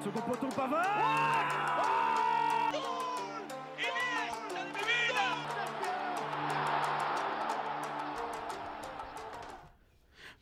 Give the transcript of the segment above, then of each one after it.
Second poteau Pavard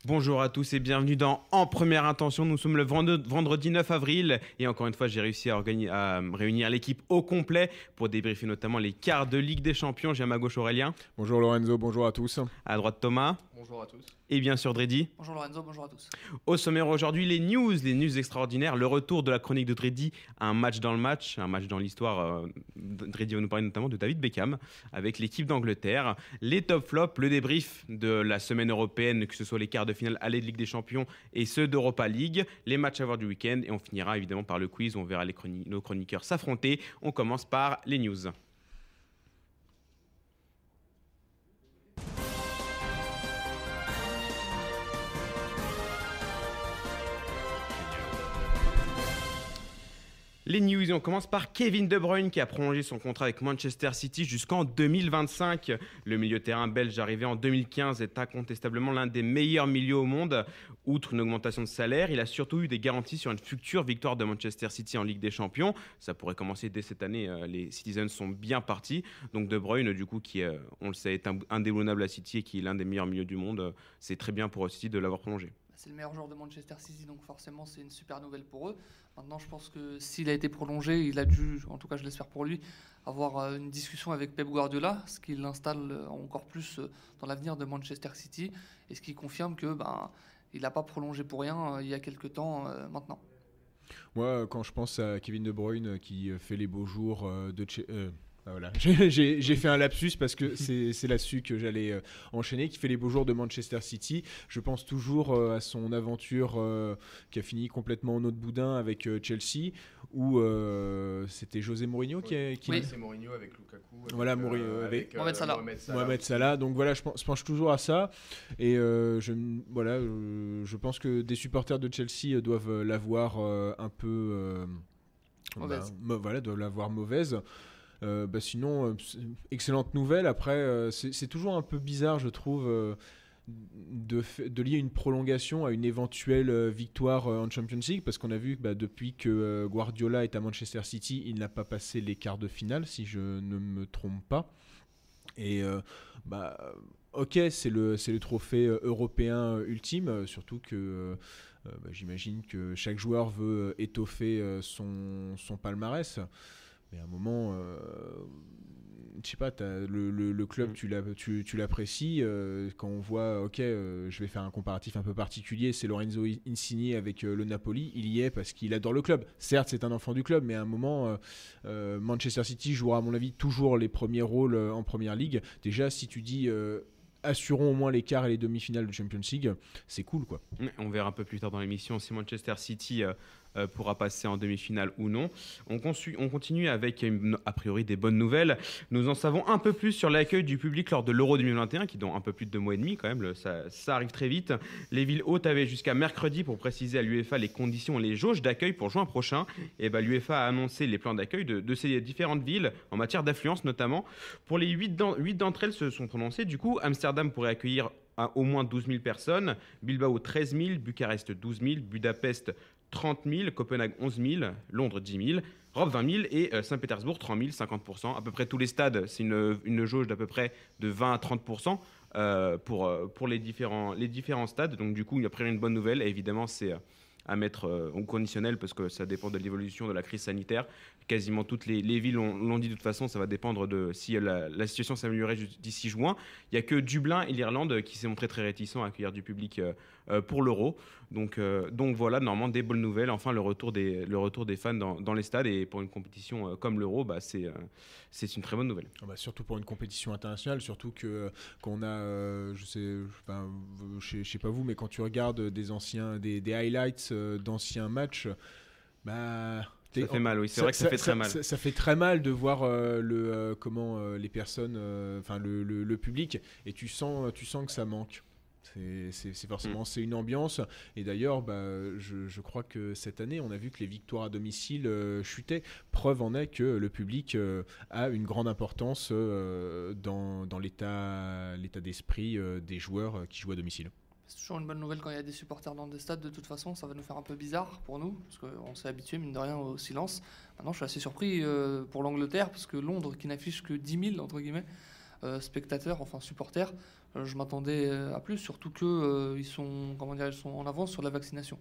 Bonjour à tous et bienvenue dans En Première Intention. Nous sommes le vendredi 9 avril et encore une fois j'ai réussi à, à réunir l'équipe au complet pour débriefer notamment les quarts de Ligue des Champions. J'ai à ma gauche Aurélien. Bonjour Lorenzo, bonjour à tous. À droite Thomas. Bonjour à tous. Et bien sûr Dreddy. Bonjour Lorenzo, bonjour à tous. Au sommaire aujourd'hui, les news, les news extraordinaires, le retour de la chronique de Dreddy, un match dans le match, un match dans l'histoire. Euh, Dreddy va nous parler notamment de David Beckham avec l'équipe d'Angleterre, les top flops, le débrief de la semaine européenne, que ce soit les quarts de finale aller de Ligue des Champions et ceux d'Europa League, les matchs à voir du week-end et on finira évidemment par le quiz où on verra les nos chroniqueurs s'affronter. On commence par les news. Les news, on commence par Kevin De Bruyne qui a prolongé son contrat avec Manchester City jusqu'en 2025. Le milieu terrain belge arrivé en 2015 est incontestablement l'un des meilleurs milieux au monde. Outre une augmentation de salaire, il a surtout eu des garanties sur une future victoire de Manchester City en Ligue des Champions. Ça pourrait commencer dès cette année. Euh, les Citizens sont bien partis. Donc De Bruyne, du coup, qui, euh, on le sait, est indéboulonnable à City et qui est l'un des meilleurs milieux du monde, c'est très bien pour City de l'avoir prolongé c'est le meilleur joueur de Manchester City, donc forcément c'est une super nouvelle pour eux. Maintenant, je pense que s'il a été prolongé, il a dû, en tout cas je l'espère pour lui, avoir euh, une discussion avec Pep Guardiola, ce qui l'installe euh, encore plus euh, dans l'avenir de Manchester City, et ce qui confirme que ben, il n'a pas prolongé pour rien il y a quelques temps maintenant. Moi, quand je pense à Kevin De Bruyne qui fait les beaux jours de ah, voilà. J'ai fait un lapsus parce que c'est là-dessus que j'allais euh, enchaîner, qui fait les beaux jours de Manchester City. Je pense toujours euh, à son aventure euh, qui a fini complètement en autre boudin avec Chelsea, où c'était José Mourinho qui, a, qui... Oui, c'est Mourinho avec Lukaku. Voilà, Mourinho avec, Mohamed, Salah. Mohamed, Salah. Donc voilà, je, pense, penche toujours à ça. Et je, voilà, je pense que des supporters de Chelsea doivent l'avoir un peu... mauvaise. Ben, voilà, doivent l'avoir mauvaise. Euh, bah sinon, euh, excellente nouvelle. Après, euh, c'est toujours un peu bizarre, je trouve. De, lier une prolongation à une éventuelle victoire en Champions League parce qu'on a vu que bah, depuis que Guardiola est à Manchester City, il n'a pas passé les quarts de finale, si je ne me trompe pas. Et bah, ok, c'est le, trophée européen ultime, surtout que bah, j'imagine que chaque joueur veut étoffer son palmarès. Mais à un moment, euh, je sais pas, le, le, club, mm. tu l'apprécies. Euh, quand on voit, ok, euh, je vais faire un comparatif un peu particulier, c'est Lorenzo Insigne avec le Napoli. Il y est parce qu'il adore le club. Certes, c'est un enfant du club, mais à un moment, Manchester City jouera, à mon avis, toujours les premiers rôles en première ligue. Déjà, si tu dis assurons au moins les quarts et les demi-finales de Champions League, c'est cool quoi. On verra un peu plus tard dans l'émission si Manchester City euh, pourra passer en demi-finale ou non. On, on, continue avec a priori des bonnes nouvelles. Nous en savons un peu plus sur l'accueil du public lors de l'Euro 2021, qui dans un peu plus de deux mois et demi quand même, ça, arrive très vite. Les villes hautes avaient jusqu'à mercredi pour préciser à l'UEFA les conditions et les jauges d'accueil pour juin prochain. Et ben, l'UEFA a annoncé les plans d'accueil de, ces différentes villes, en matière d'affluence notamment. Pour les huit d'entre elles se sont prononcées. Du coup, Amsterdam pourrait accueillir au moins 12 000 personnes, Bilbao 13 000, Bucarest 12 000, Budapest 30 000, Copenhague 11 000, Londres 10 000, Rome 20 000 et euh, Saint-Pétersbourg 3 000, 50 À peu près tous les stades, c'est une, une, jauge d'à peu près de 20 à 30 euh, pour, euh, pour les, différents, les différents stades. Donc du coup, il y a après une bonne nouvelle. Et évidemment, c'est à mettre au conditionnel parce que ça dépend de l'évolution de la crise sanitaire. Quasiment toutes les, villes l'ont dit de toute façon, ça va dépendre de si la, la situation s'améliorait d'ici juin. Il n'y a que Dublin et l'Irlande qui s'est montré très réticents à accueillir du public pour l'euro. Donc, euh, donc voilà, normalement, des bonnes nouvelles. Enfin, le retour des, le retour des fans dans, dans les stades. Et pour une compétition euh, comme l'Euro, bah, c'est euh, c'est une très bonne nouvelle. Ah bah, surtout pour une compétition internationale, surtout que qu'on a, je sais, enfin, je, sais pas vous, mais quand tu regardes des anciens, des, des highlights d'anciens matchs, bah. Ça fait mal, oui. C'est vrai que ça, fait très mal. Ça, fait très mal de voir le comment les personnes, enfin le, le, le, public, et tu sens, tu sens que ça manque. C'est forcément mm. c'est une ambiance. Et d'ailleurs, bah, je, crois que cette année, on a vu que les victoires à domicile euh, chutaient. Preuve en est que le public euh, a une grande importance euh, dans, dans l'état d'esprit des joueurs qui jouent à domicile. C'est toujours une bonne nouvelle quand il y a des supporters dans des stades. De toute façon, ça va nous faire un peu bizarre pour nous, parce qu'on s'est habitué, mine de rien, au silence. Maintenant, je suis assez surpris euh, pour l'Angleterre, parce que Londres, qui n'affiche que 10 000, entre guillemets, spectateurs, enfin supporters, euh, je m'attendais euh, à plus, surtout qu'ils sont, comment dire, ils sont en avance sur la vaccination.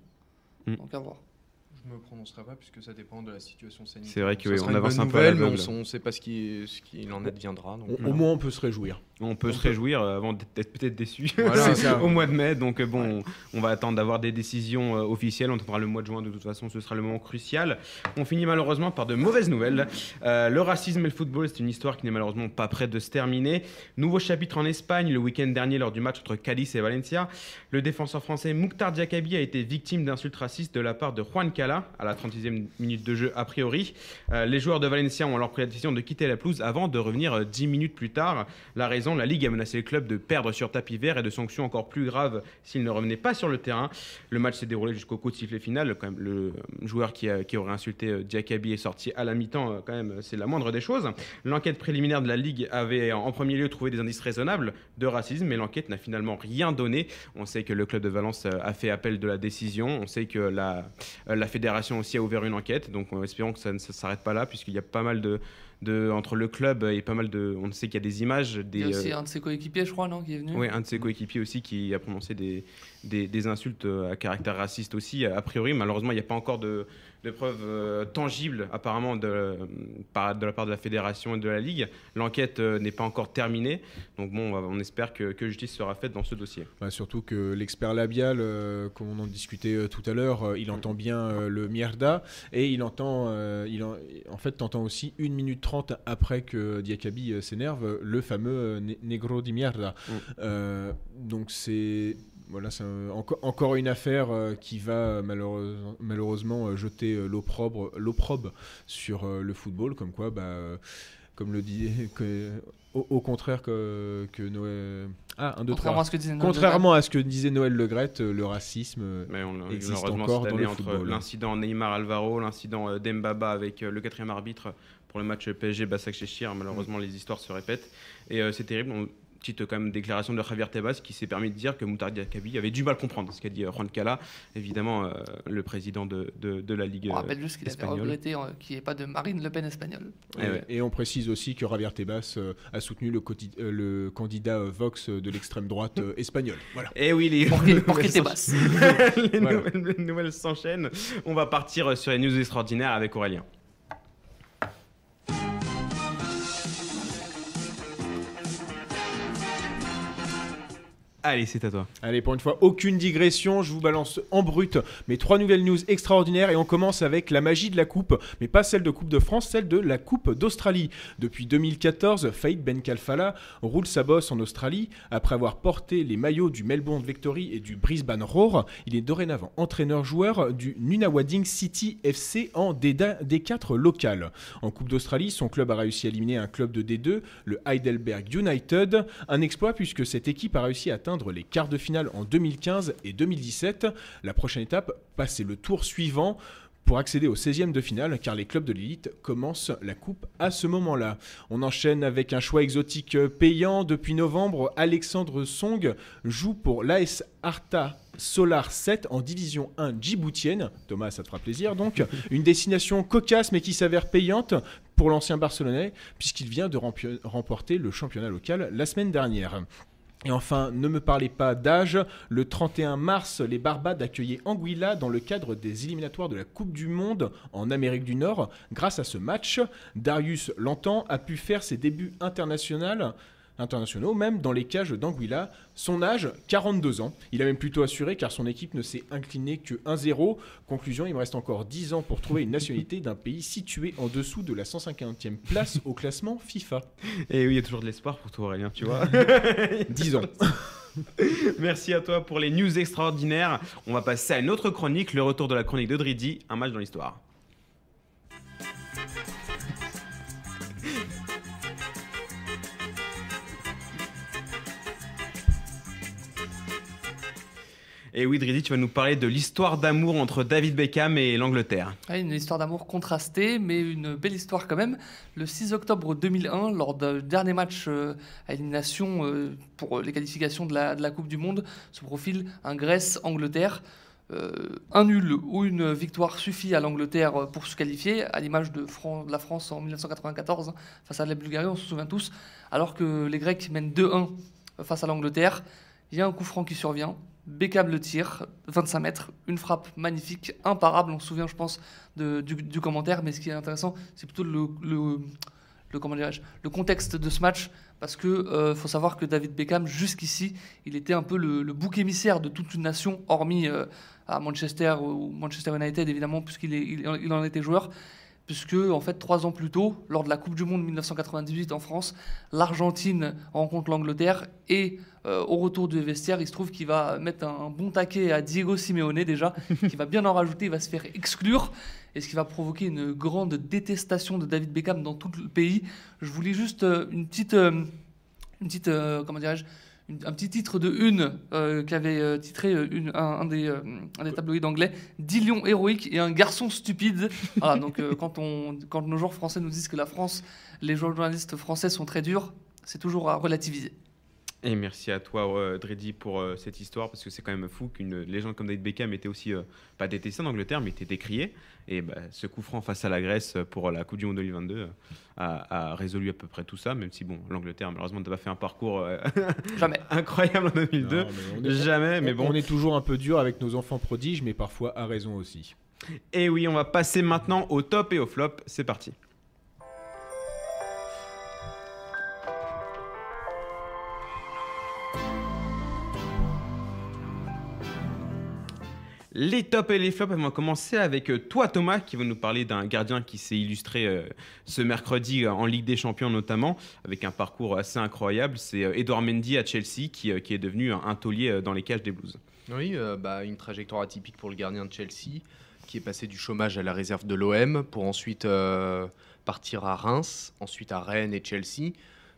Mm. Donc à voir. Je me prononcerai pas puisque ça dépend de la situation sanitaire. C'est vrai que Ça oui, sera on une avance un peu à nouvelle, mais on ne sait pas ce qui, ce qu'il en adviendra. donc, Au, au moins, on peut se réjouir. On peut On se peut- réjouir euh, avant d'être peut-être déçu Voilà. C'est ça. au mois de mai. Donc euh, bon, on va attendre d'avoir des décisions euh, officielles. On attendra le mois de juin. De toute façon, ce sera le moment crucial. On finit malheureusement par de mauvaises nouvelles. Euh, le racisme et le football, c'est une histoire qui n'est malheureusement pas prête de se terminer. Nouveau chapitre en Espagne le week-end dernier lors du match entre Cadiz et Valencia. Le défenseur français Mouktar Diakabi a été victime d'insultes racistes de la part de Juan À la 36e minute de jeu a priori. Euh, les joueurs de Valencia ont alors pris la décision de quitter la pelouse avant de revenir euh, 10 minutes plus tard. La raison, la Ligue a menacé le club de perdre sur tapis vert et de sanctions encore plus graves s'il ne revenait pas sur le terrain. Le match s'est déroulé jusqu'au coup de sifflet final. Le euh, joueur qui, aurait insulté euh, Diakabi est sorti à la mi-temps. euh, Quand même, c'est la moindre des choses. L'enquête préliminaire de la Ligue avait en premier lieu trouvé des indices raisonnables de racisme, mais l'enquête n'a finalement rien donné. On sait que le club de Valence euh, a fait appel de la décision. On sait que la, euh, la fédération aussi a ouvert une enquête. Donc, espérons que ça ne s'arrête pas là, puisqu'il y a pas mal de, de entre le club et pas mal de. On sait qu'il y a des images, des. Il y a aussi euh, un de ses coéquipiers, je crois, non, qui est venu. oui, un de ses coéquipiers aussi qui a prononcé des, des, des insultes euh, à caractère raciste aussi. A priori, malheureusement, il n'y a pas encore de, de preuves euh, tangibles apparemment de, par- de la part de la fédération et de la Ligue. L'enquête euh, n'est pas encore terminée. Donc bon, on espère que, que justice sera faite dans ce dossier. Bah, surtout que l'expert labial, euh, comme on en discutait euh, tout à l'heure, euh, il entend bien euh, le mierda et il entend, euh, il en, en fait, t'entends aussi 1 minute 30 après que Diakabi euh, s'énerve, euh, le fameux euh, ne- negro di mierda. Mm. Euh, donc c'est voilà, c'est encore une affaire euh, qui va malheureuse- malheureusement euh, jeter euh, l'opprobre, l'opprobre sur euh, le football, comme quoi, bah, euh, comme le dit, que, au, au contraire que, que Noël. Ah, un, deux, trois. Contrairement à ce que disait Noël Contrairement à ce que disait Noël Legrette, euh, le racisme. Mais on, Existe encore cette dans le entre football. l'incident Neymar Alvaro, l'incident Dembaba avec le quatrième arbitre pour le match PSG Bassak Cheshire, malheureusement, les histoires se répètent. Et euh, c'est terrible. On- Petite quand même déclaration de Javier Tebas qui s'est permis de dire que Moutar Diakabi avait du mal à comprendre ce qu'a dit euh, Juan Cala, évidemment euh, le président de, de, de la Ligue. On euh, rappelle juste qu'il avait regretté euh, qu'il n'y ait pas de Marine Le Pen espagnole. Eh et, ouais. et on précise aussi que Javier Tebas euh, a soutenu le, euh, candidat euh, Vox de l'extrême droite euh, espagnole. Voilà. Eh oui, nouvelles Voilà. nouvelles- les nouvelles s'enchaînent. On va partir sur les news extraordinaires avec Aurélien. Allez, c'est à toi. Allez, pour une fois, aucune digression, je vous balance en brut mes trois nouvelles news extraordinaires et on commence avec la magie de la coupe, mais pas celle de Coupe de France, celle de la Coupe d'Australie. Depuis 2014, Faïd Ben Kalfala roule sa bosse en Australie. Après avoir porté les maillots du Melbourne Victory et du Brisbane Roar, il est dorénavant entraîneur-joueur du Nunawading City FC en D4 D4 local. En Coupe d'Australie, son club a réussi à éliminer un club de D2, le Heidelberg United, un exploit puisque cette équipe a réussi à les quarts de finale en 2015 et 2017. La prochaine étape, passer le tour suivant pour accéder au 16e de finale, car les clubs de l'élite commencent la coupe à ce moment-là. On enchaîne avec un choix exotique payant. Depuis novembre, Alexandre Song joue pour l'AS Arta Solar 7 en division 1 djiboutienne. Thomas, ça te fera plaisir donc. Une destination cocasse mais qui s'avère payante pour l'ancien Barcelonais, puisqu'il vient de remporter le championnat local la semaine dernière. Et enfin, ne me parlez pas d'âge. Le 31 mars, les Barbades accueillaient Anguilla dans le cadre des éliminatoires de la Coupe du Monde en Amérique du Nord. Grâce à ce match, Darius Lantan a pu faire ses débuts internationaux, internationaux même dans les cages d'Anguilla. Son âge, 42 ans. Il a même plutôt assuré car son équipe ne s'est inclinée que 1-0. Conclusion, il me reste encore 10 ans pour trouver une nationalité d'un pays situé en dessous de la 150e place au classement FIFA. Et oui, il y a toujours de l'espoir pour toi, Aurélien, tu vois. 10 ans. Merci à toi pour les news extraordinaires. On va passer à une autre chronique, le retour de la chronique de Dridi, un match dans l'histoire. Et oui, Drizzy, tu vas nous parler de l'histoire d'amour entre David Beckham et l'Angleterre. une histoire d'amour contrastée, mais une belle histoire quand même. Le 6 octobre 2001, lors du dernier match euh, à élimination euh, pour les qualifications de la, Coupe du Monde, se profile un Grèce-Angleterre. Euh, un nul ou une victoire suffit à l'Angleterre pour se qualifier, à l'image de, la France en 1994 hein, face à la Bulgarie, on se souvient tous, alors que les Grecs mènent 2-1 face à l'Angleterre. Il y a un coup franc qui survient, Beckham le tire, 25 mètres, une frappe magnifique, imparable, on se souvient je pense du, commentaire, mais ce qui est intéressant c'est plutôt le, le, contexte de ce match, parce qu'il euh, faut savoir que David Beckham jusqu'ici il était un peu le, bouc émissaire de toute une nation, hormis euh, à Manchester ou Manchester United évidemment, puisqu'il il en était joueur puisque en fait trois ans plus tôt, lors de la Coupe du Monde 1998 en France, l'Argentine rencontre l'Angleterre et euh, au retour du vestiaire, il se trouve qu'il va mettre un, bon taquet à Diego Simeone déjà, qui va bien en rajouter, il va se faire exclure, et ce qui va provoquer une grande détestation de David Beckham dans tout le pays. Je vous lis juste euh, une petite, euh, une petite comment dirais-je, un petit titre de une euh, qu'avait euh, titré euh, un, des, des, tabloïds anglais Dix lions héroïques et un garçon stupide. donc quand, nos joueurs français nous disent que la France, les journalistes français sont très durs, c'est toujours à relativiser. Et merci à toi, euh, Dreddy, pour euh, cette histoire, parce que c'est quand même fou qu'une légende comme David Beckham était aussi, euh, pas détestée en Angleterre, mais était décriée. Et bah, ce coup franc face à la Grèce pour la Coupe du Monde 2022 a, résolu à peu près tout ça, même si, bon, l'Angleterre, malheureusement, n'a pas fait un parcours Jamais. incroyable en 2002. Jamais, mais bon. On est toujours un peu dur avec nos enfants prodiges, mais parfois à raison aussi. Et oui, on va passer maintenant au top et au flop. C'est parti. Les tops et les flops, on va commencer avec euh, toi Thomas qui va nous parler d'un gardien qui s'est illustré euh, ce mercredi euh, en Ligue des Champions notamment, avec un parcours assez incroyable. C'est Edouard Mendy à Chelsea qui, est devenu un, taulier dans les cages des Blues. Oui, bah, une trajectoire atypique pour le gardien de Chelsea qui est passé du chômage à la réserve de l'OM pour ensuite partir à Reims, ensuite à Rennes et Chelsea.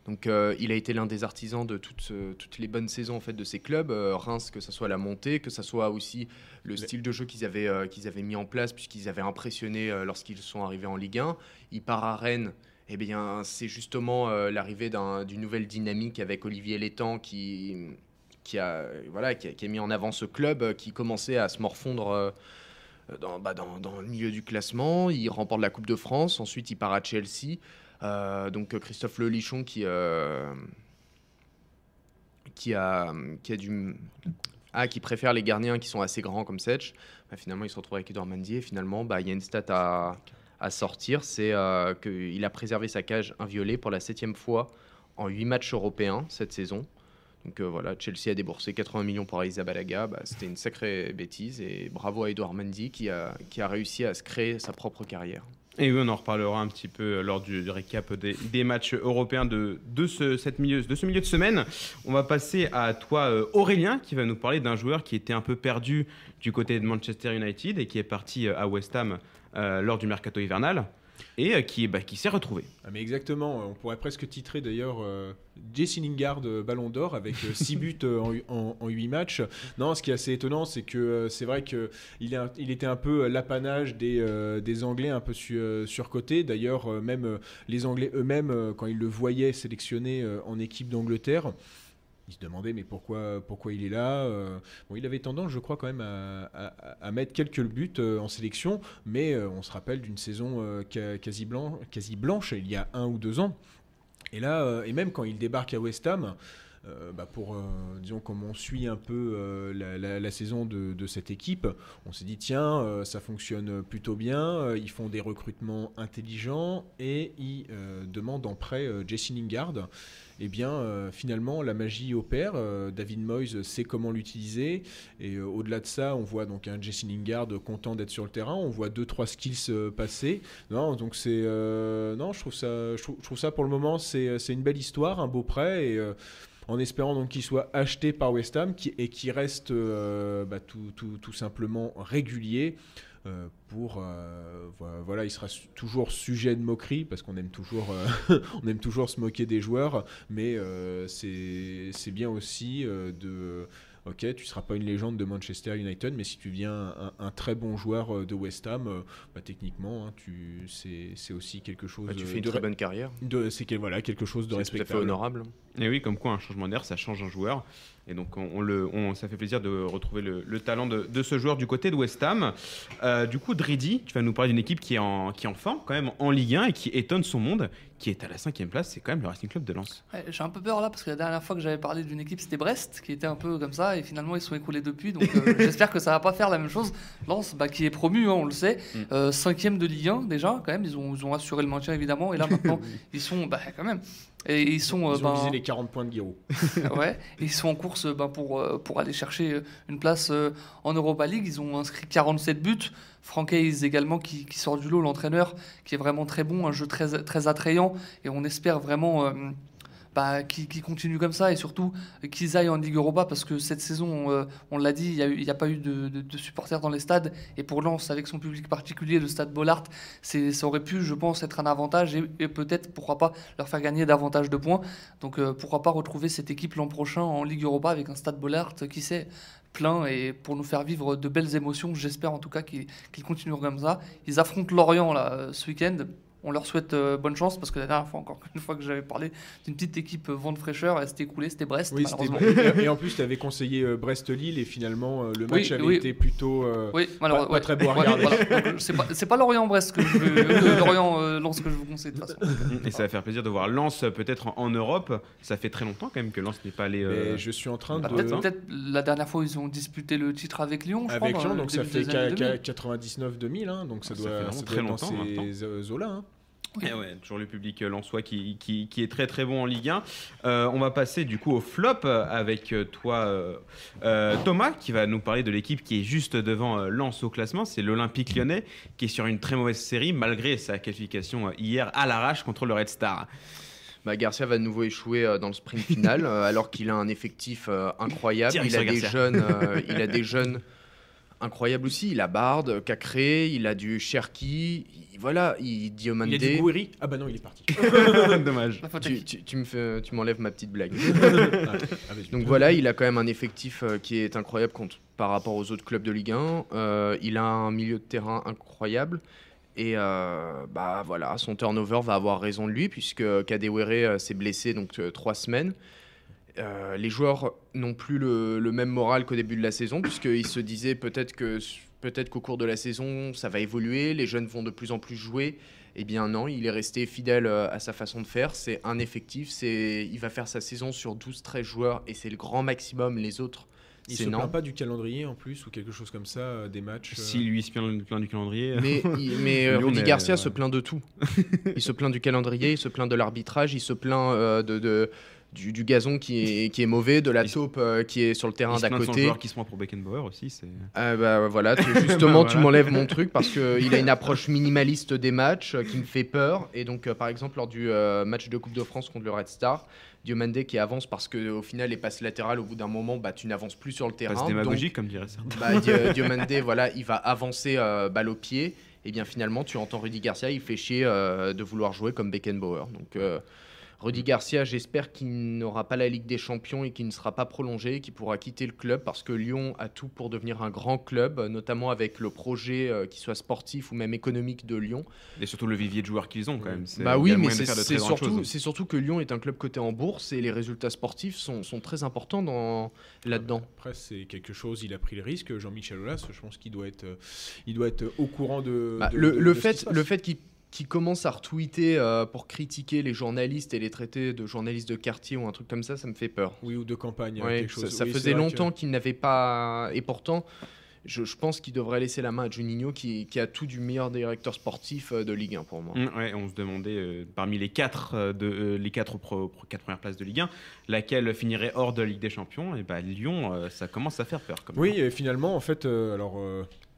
Donc euh, il a été l'un des artisans de toutes, toutes, les bonnes saisons en fait de ces clubs. Euh, Reims, que ce soit la montée, que ce soit aussi le style de jeu qu'ils avaient, euh, qu'ils avaient mis en place, puisqu'ils avaient impressionné lorsqu'ils sont arrivés en Ligue 1. Il part à Rennes. Eh bien, c'est justement l'arrivée d'une nouvelle dynamique avec Olivier Létang qui, qui, a, voilà, qui, a, mis en avant ce club qui commençait à se morfondre dans, bah, dans, dans, le milieu du classement. Il remporte la Coupe de France. Ensuite, il part à Chelsea. Euh, donc Christophe Lelichon qui, euh, qui, a, qui a du... Ah, qui préfère les gardiens qui sont assez grands comme Setch. Bah, finalement, il se retrouve avec Edouard Mendy et finalement, bah, il y a une stat à, sortir, c'est euh, qu'il a préservé sa cage inviolée pour la septième fois en huit matchs européens cette saison. Donc voilà, Chelsea a déboursé 80 millions pour Aïssa Balaga. Bah, C'était une sacrée bêtise. Et bravo à Edouard Mendy qui a, qui a réussi à se créer sa propre carrière. Et oui, on en reparlera un petit peu lors du, récap des, matchs européens de, de, ce, cette milieu, de ce milieu de semaine. On va passer à toi, euh, Aurélien, qui va nous parler d'un joueur qui était un peu perdu du côté de Manchester United et qui est parti euh, à West Ham euh, lors du mercato hivernal et euh, qui, bah, qui s'est retrouvé. Ah, mais exactement, on pourrait presque titrer d'ailleurs euh, Jesse Lingard euh, Ballon d'Or avec 6 buts en, en, 8 matchs. Non, ce qui est assez étonnant, c'est que c'est vrai qu'il il était un peu l'apanage des, des Anglais un peu surcotés. D'ailleurs, même les Anglais eux-mêmes, quand ils le voyaient sélectionné en équipe d'Angleterre, il se demandait mais pourquoi, pourquoi il est là. Euh. bon, il avait tendance, je crois, quand même à, mettre quelques buts euh, en sélection, mais euh, on se rappelle d'une saison quasi, blanche, quasi blanche il y a un ou deux ans. Et là, et même quand il débarque à West Ham, bah pour, disons, comme on suit un peu la, saison de, de, cette équipe, on s'est dit, tiens, ça fonctionne plutôt bien, ils font des recrutements intelligents et ils demandent en prêt Jesse Lingard eh bien, euh, finalement, la magie opère. Euh, David Moyes sait comment l'utiliser. Et euh, au-delà de ça, on voit donc un Jesse Lingard content d'être sur le terrain. On voit deux, trois skills passer. Non, donc c'est. non, je trouve, ça, je ça pour le moment, c'est une belle histoire, un beau prêt. Et en espérant donc qu'il soit acheté par West Ham et qu'il reste bah, tout, tout, tout, simplement régulier. Euh, pour euh, voilà, il sera toujours sujet de moquerie parce qu'on aime toujours euh, on aime toujours se moquer des joueurs, mais c'est bien aussi de Ok, tu seras pas une légende de Manchester United, mais si tu viens un, un très bon joueur de West Ham, bah, techniquement, hein, tu, c'est, c'est aussi quelque chose Bah, tu fais une de, très bonne carrière. de- c'est quel- voilà, quelque chose de C'est tout à fait respectable. honorable. Et oui, comme quoi un changement d'air, ça change un joueur. Et donc, on, on le, on- ça fait plaisir de retrouver le, le talent de, de ce joueur du côté de West Ham. Euh, du coup, Dridi, tu vas nous parler d'une équipe qui est, en, qui est en forme, quand même, en Ligue 1 et qui étonne son monde, qui est à la cinquième place. C'est quand même le Racing Club de Lens. Ouais, J'ai un peu peur là parce que la dernière fois que j'avais parlé d'une équipe c'était Brest qui était un peu comme ça et finalement ils sont écoulés depuis donc euh, j'espère que ça va pas faire la même chose. Lens bah, qui est promu hein, on le sait, Mm. euh, cinquième de Ligue 1 déjà quand même ils ont, ils ont assuré le maintien évidemment et là maintenant ils sont bah, quand même et ils sont euh, Ils ont ben, visé les 40 points de ouais, et ils sont en course euh, ben, pour, euh, pour aller chercher une place en Europa League. Ils ont inscrit 47 buts. Franck Hayes également qui, qui sort du lot, l'entraîneur, qui est vraiment très bon, un jeu très, très attrayant. Et on espère vraiment bah, qu'ils continuent comme ça et surtout qu'ils aillent en Ligue Europa parce que cette saison, euh, on l'a dit, il n'y a, pas eu de, supporters dans les stades. Et pour Lens, avec son public particulier, le stade Bollard, ça aurait pu, je pense, être un avantage et, peut-être, pourquoi pas, leur faire gagner davantage de points. Donc euh, pourquoi pas retrouver cette équipe l'an prochain en Ligue Europa avec un stade Bollard, qui sait, plein et pour nous faire vivre de belles émotions. J'espère en tout cas qu'ils qu'ils continueront comme ça. Ils affrontent Lorient là, euh, ce week-end. On leur souhaite euh, bonne chance parce que la dernière fois, encore une fois que j'avais parlé d'une petite équipe euh, vent de fraîcheur, elle s'était écoulée, c'était Brest. Oui, malheureusement. et, en plus, tu avais conseillé euh, Brest-Lille et finalement, euh, le Oui, match avait oui. été plutôt. euh, Oui, pas très beau à ouais, regarder. voilà. C'est pas, Lorient-Brest que je veux, euh, Lorient-Lens que je vous conseille de toute façon. Et ça va faire plaisir de voir Lens peut-être en, en Europe. Ça fait très longtemps quand même que Lens n'est pas allé. euh, mais je suis en train Bah, de. Peut-être peut-être la dernière fois, ils ont disputé le titre avec Lyon. Je Avec crois, Lyon, donc ça fait des années 2000. 99-2000, hein, donc ça Ça doit, fait ça doit très être dans longtemps ces eaux-là. hein. Oui. Eh ouais, toujours le public euh, lensois qui, qui, qui est très très bon en Ligue 1. Euh, on va passer du coup au flop euh, avec toi euh, euh, Thomas qui va nous parler de l'équipe qui est juste devant euh, Lens au classement. C'est l'Olympique lyonnais qui est sur une très mauvaise série malgré sa qualification euh, hier à l'arrache contre le Red Star. Bah, Garcia va de nouveau échouer dans le sprint final alors qu'il a un effectif incroyable. Direct Il a, sur des Garcia. jeunes, il a des jeunes incroyables aussi. Il a Bard, Cacré, il a du Cherki. il- Voilà, il Diomande. Il a dit Gouiri Ah bah non, il est parti. Dommage. Tu, qui tu- tu me fais- tu m'enlèves ma petite blague. Ah, ah. Donc voilà, il a quand même un effectif euh, qui est incroyable contre, par rapport aux autres clubs de Ligue 1. Euh, il a un milieu de terrain incroyable. Et euh, bah voilà, son turnover va avoir raison de lui puisque Kadewere euh, s'est blessé donc euh, trois semaines. Euh, les joueurs n'ont plus le, le même moral qu'au début de la saison puisqu'ils se disaient peut-être que peut-être qu'au cours de la saison ça va évoluer, les jeunes vont de plus en plus jouer. Eh bien non, il est resté fidèle euh, à sa façon de faire. C'est un effectif, c'est il va faire sa saison sur 12-13 joueurs et c'est le grand maximum. Les autres, Il se non. plaint pas du calendrier en plus ou quelque chose comme ça, euh, des matchs. euh, Si lui se plaint plaint du calendrier. Mais, il- mais euh, Lyon, Rudy mais, Garcia se plaint de tout. il se plaint du calendrier, il se plaint de l'arbitrage, il se plaint euh, de, de- du, du gazon qui est, qui est mauvais, de la taupe euh, qui est sur le terrain d'à côté. joueur qui se prend pour Beckenbauer aussi. C'est Ah bah voilà, tu- justement, Bah, tu m'enlèves mon truc parce qu'il a une approche minimaliste des matchs euh, qui me fait peur. Et donc, euh, par exemple, lors du match de Coupe de France contre le Red Star, Diomande qui avance parce qu'au final, les passes latérales, au bout d'un moment, bah, tu n'avances plus sur le terrain. Donc, démagogique comme dirait certains. bah, voilà, il va avancer balle au pied. Et bien finalement, tu entends Rudy Garcia, il fait chier de vouloir jouer comme Beckenbauer. Donc Rudy Garcia, j'espère qu'il n'aura pas la Ligue des Champions et qu'il ne sera pas prolongé, qu'il pourra quitter le club parce que Lyon a tout pour devenir un grand club, euh, notamment avec le projet euh, qui soit sportif ou même économique de Lyon. Et surtout le vivier de joueurs qu'ils ont quand même. C'est- Bah oui, mais c'est surtout, choses. c'est surtout que Lyon est un club coté en bourse et les résultats sportifs sont, sont très importants dans- là-dedans. Après, c'est quelque chose, il a pris le risque. Jean-Michel Aulas, je pense qu'il doit être, euh, il doit être au courant de. Bah, de- le, de- le de ce qui fait, se passe. le fait qu'il qu'il commence à retweeter euh, pour critiquer les journalistes et les traiter de journalistes de quartier ou un truc comme ça, ça me fait peur. Oui, ou de campagne. Ouais, quelque ça, chose. ça Oui, c'est faisait que- longtemps qu'il n'avait pas. Et pourtant, je, je pense qu'il devrait laisser la main à Juninho qui, qui a tout du meilleur directeur sportif euh, de Ligue 1 pour moi. Mm, ouais, on se demandait euh, parmi les quatre, euh, de, euh, les quatre, pro- pro- quatre premières places de Ligue 1, laquelle finirait hors de la Ligue des Champions. Et bah Lyon, euh, ça commence à faire peur. Comme Oui, et finalement, en fait, euh, alors.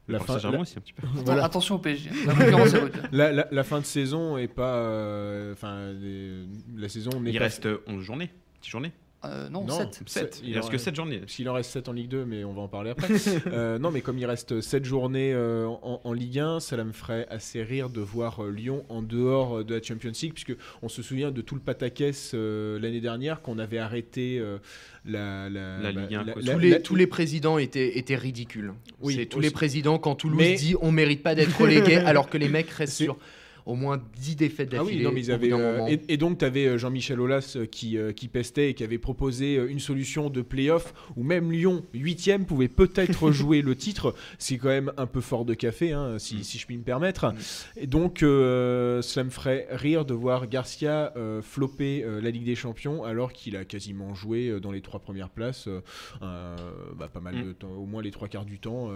Euh, la fin, la, aussi un petit peu. Voilà. Attention au PSG. La rude. la- la- la fin de saison est pas. euh, Enfin, les- la saison n'est Il pas. reste 11 journées, 10 journées. Euh, non, Non. 7. 7. Il Il reste que reste- 7 journées. Qu'il en reste 7 en Ligue 2, mais on va en parler après. Euh, non, mais comme il reste 7 journées euh, en, en Ligue 1, ça me ferait assez rire de voir Lyon en dehors de la Champions League, puisque on se souvient de tout le pataquès euh, l'année dernière, qu'on avait arrêté la, Ligue 1, quoi. la- tous, les, tous les présidents étaient, étaient ridicules. Oui, c'est tous aussi. les présidents quand Toulouse Mais- dit on mérite pas d'être relégué alors que les mecs restent sur au moins 10 défaites Ah d'affilée. oui, non, mais ils au bout avaient, d'un euh, et, et donc, tu avais Jean-Michel Aulas euh, qui, euh, qui pestait et qui avait proposé euh, une solution de play-off où même Lyon, 8 pouvait peut-être jouer le titre. C'est quand même un peu fort de café, hein, si, Mm. si je puis me permettre. Mm. Et donc, euh, ça me ferait rire de voir Garcia euh, flopper euh, la Ligue des Champions alors qu'il a quasiment joué euh, dans les trois premières places, euh, euh, bah, pas mal Mm. de temps, au moins les trois quarts du temps.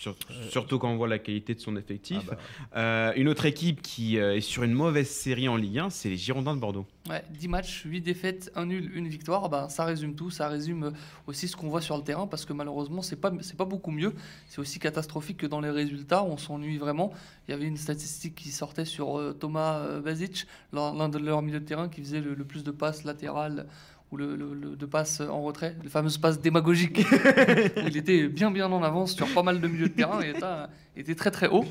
Sur- Surtout quand on voit la qualité de son effectif. Ah bah. Euh, une autre équipe qui euh, est sur une mauvaise série en Ligue 1, c'est les Girondins de Bordeaux. Ouais, 10 matchs, 8 défaites, 1 nul, 1 victoire, bah, ça résume tout, ça résume euh, aussi ce qu'on voit sur le terrain parce que malheureusement, c'est pas c'est pas beaucoup mieux, c'est aussi catastrophique que dans les résultats, on s'ennuie vraiment. Il y avait une statistique qui sortait sur euh, Thomas euh, Basic, l'un l'un de leurs milieux de terrain qui faisait le, le plus de passes latérales ou le, le- le- de passes en retrait, les fameuses passes démagogiques où il était bien bien en avance sur pas mal de milieux de terrain et était, très très haut.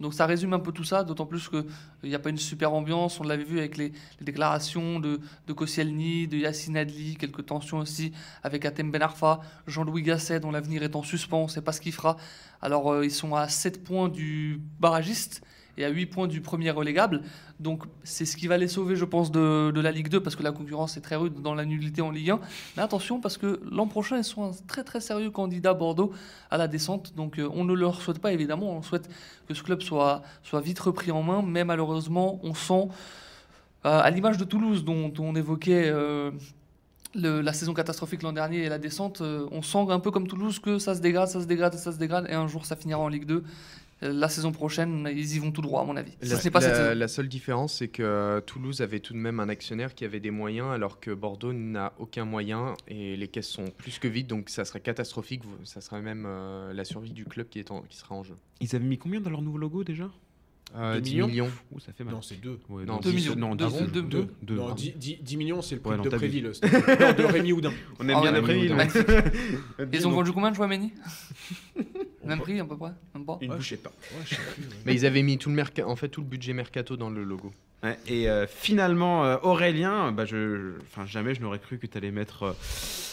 Donc ça résume un peu tout ça, d'autant plus qu'il n'y a pas une super ambiance. On l'avait vu avec les, les déclarations de, de Koscielny, de Yacine Adli, quelques tensions aussi avec Atem Ben Arfa, Jean-Louis Gasset, dont l'avenir est en suspens, on ne sait pas ce qu'il fera. Alors euh, ils sont à 7 points du barragiste et à 8 points du premier relégable. Donc c'est ce qui va les sauver, je pense, de, la Ligue 2, parce que la concurrence est très rude dans la nullité en Ligue 1. Mais attention, parce que l'an prochain, ils sont un très très sérieux candidat Bordeaux à la descente. Donc euh, on ne leur souhaite pas, évidemment, on souhaite que ce club soit, vite repris en main, mais malheureusement, on sent, euh, à l'image de Toulouse, dont, on évoquait euh, la saison catastrophique l'an dernier et la descente, on sent un peu comme Toulouse que ça se dégrade, ça se dégrade, ça se dégrade, et un jour ça finira en Ligue 2. La saison prochaine, ils y vont tout droit, à mon avis. La, pas seule différence, c'est que euh, Toulouse avait tout de même un actionnaire qui avait des moyens, alors que Bordeaux n'a aucun moyen et les caisses sont plus que vides, donc ça serait catastrophique. Ça serait même euh, la survie du club qui, est en- qui sera en jeu. Ils avaient mis combien dans leur nouveau logo déjà? Euh, Deux 10 millions millions. Ouh, ça fait mal. Non, c'est deux. Ouais, Non, non, deux 10, millions. Non, Deux- 10, deux- deux, deux- deux, Non, pardon. 10, 10 10 millions, c'est le prix Ouais, non, de. Préville. non, de Rémi Houdin. On aime Ah bien la Préville. Ils ont vendu combien de joueurs Méni Même prix à peu près Même pas Une Ouais, bouchée de pain. Ouais, je sais plus, ouais. Mais ils avaient mis tout le, merca- en fait, tout le budget mercato dans le logo. Ouais, et euh, finalement, euh, Aurélien, bah, je, enfin, jamais je n'aurais cru que tu allais mettre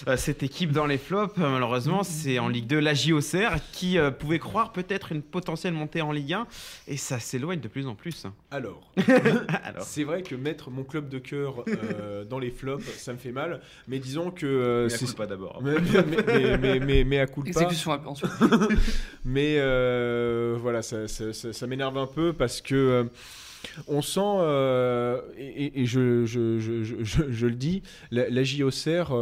euh, cette équipe dans les flops. Malheureusement, c'est en Ligue 2 la JOCR qui euh, pouvait croire peut-être une potentielle montée en Ligue 1 et ça s'éloigne de plus en plus. Alors, Alors, c'est vrai que mettre mon club de cœur euh, dans les flops, ça me fait mal. Mais disons que euh, c'est c'est pas d'abord. mais, mais, mais, mais, mais- mais à coup de pas. Exécution après ensuite. Mais euh, voilà, ça, m'énerve un peu parce que euh, on sent, euh, et, je, le dis, la, la JOCR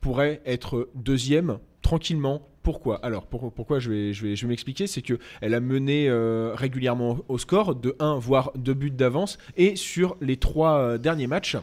pourrait être deuxième tranquillement. Pourquoi? Alors, pour- pourquoi je vais, m'expliquer C'est qu'elle a mené régulièrement au score de 1 voire 2 buts d'avance et sur les trois derniers matchs.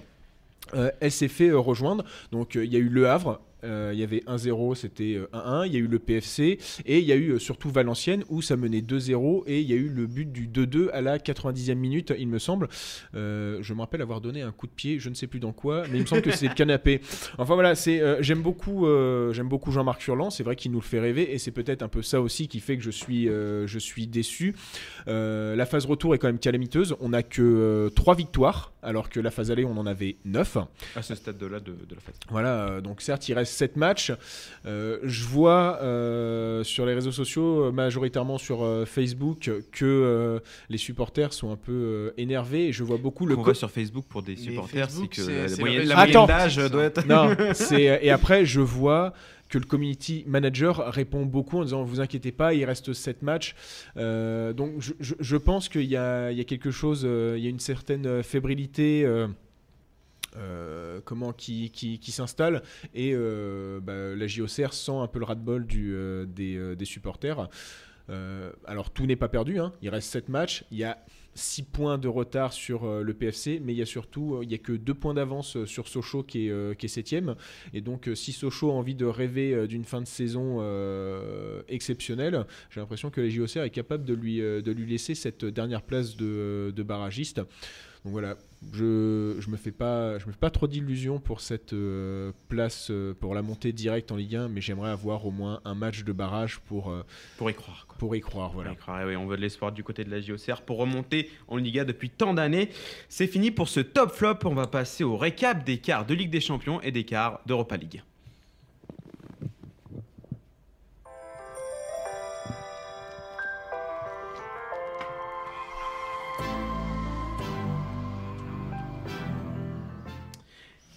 elle s'est fait rejoindre. Donc, il y a eu Le Havre, euh, il y avait 1-0, c'était euh, 1-1. Il y a eu le PFC et il y a eu euh, surtout Valenciennes où ça menait 2-0 et il y a eu le but du 2-2 à la 90e minute, il me semble. Euh, je me rappelle avoir donné un coup de pied, je ne sais plus dans quoi, mais il me semble que c'est le canapé. Enfin voilà, c'est euh, j'aime beaucoup, euh, j'aime beaucoup Jean-Marc Furlan. C'est vrai qu'il nous le fait rêver et c'est peut-être un peu ça aussi qui fait que je suis, euh, je suis déçu. Euh, la phase retour est quand même calamiteuse. On n'a que 3 victoires alors que la phase aller on en avait 9. À ce stade-là de, de la fête. Voilà, euh, donc certes, il reste 7 matchs. Euh, je vois euh, sur les réseaux sociaux, euh, majoritairement sur euh, Facebook, que euh, les supporters sont un peu euh, énervés. Et je vois beaucoup le co- va sur Facebook pour des supporters, c'est que la moyenne, d'âge doit être. Non, c'est et après je vois que le community manager répond beaucoup en disant vous inquiétez pas, il reste 7 matchs. Euh, donc je, je- je pense qu'il y a, il y a quelque chose, euh, il y a une certaine fébrilité. Euh, comment qui, qui, s'installe et euh, bah, la JOCR sent un peu le ras-de-bol euh, des, des supporters. Alors tout n'est pas perdu, hein. il reste 7 matchs, il y a 6 points de retard sur le PFC, mais il y a surtout il y a que 2 points d'avance sur Sochaux qui est, qui est 7ème. Et donc si Sochaux a envie de rêver d'une fin de saison exceptionnelle, j'ai l'impression que la JOCR est capable de lui, de lui laisser cette dernière place de, de barragiste. Donc voilà, je je me fais pas je me fais pas trop d'illusions pour cette euh, place euh, pour la montée directe en Ligue 1, mais j'aimerais avoir au moins un match de barrage pour euh, Pour y croire. Quoi. pour y croire. Voilà. Pour y croire. Et oui, on veut de l'espoir du côté de la JOCR pour remonter en Liga depuis tant d'années. C'est fini pour ce top flop. On va passer au récap des quarts de Ligue des Champions et des quarts d'Europa League.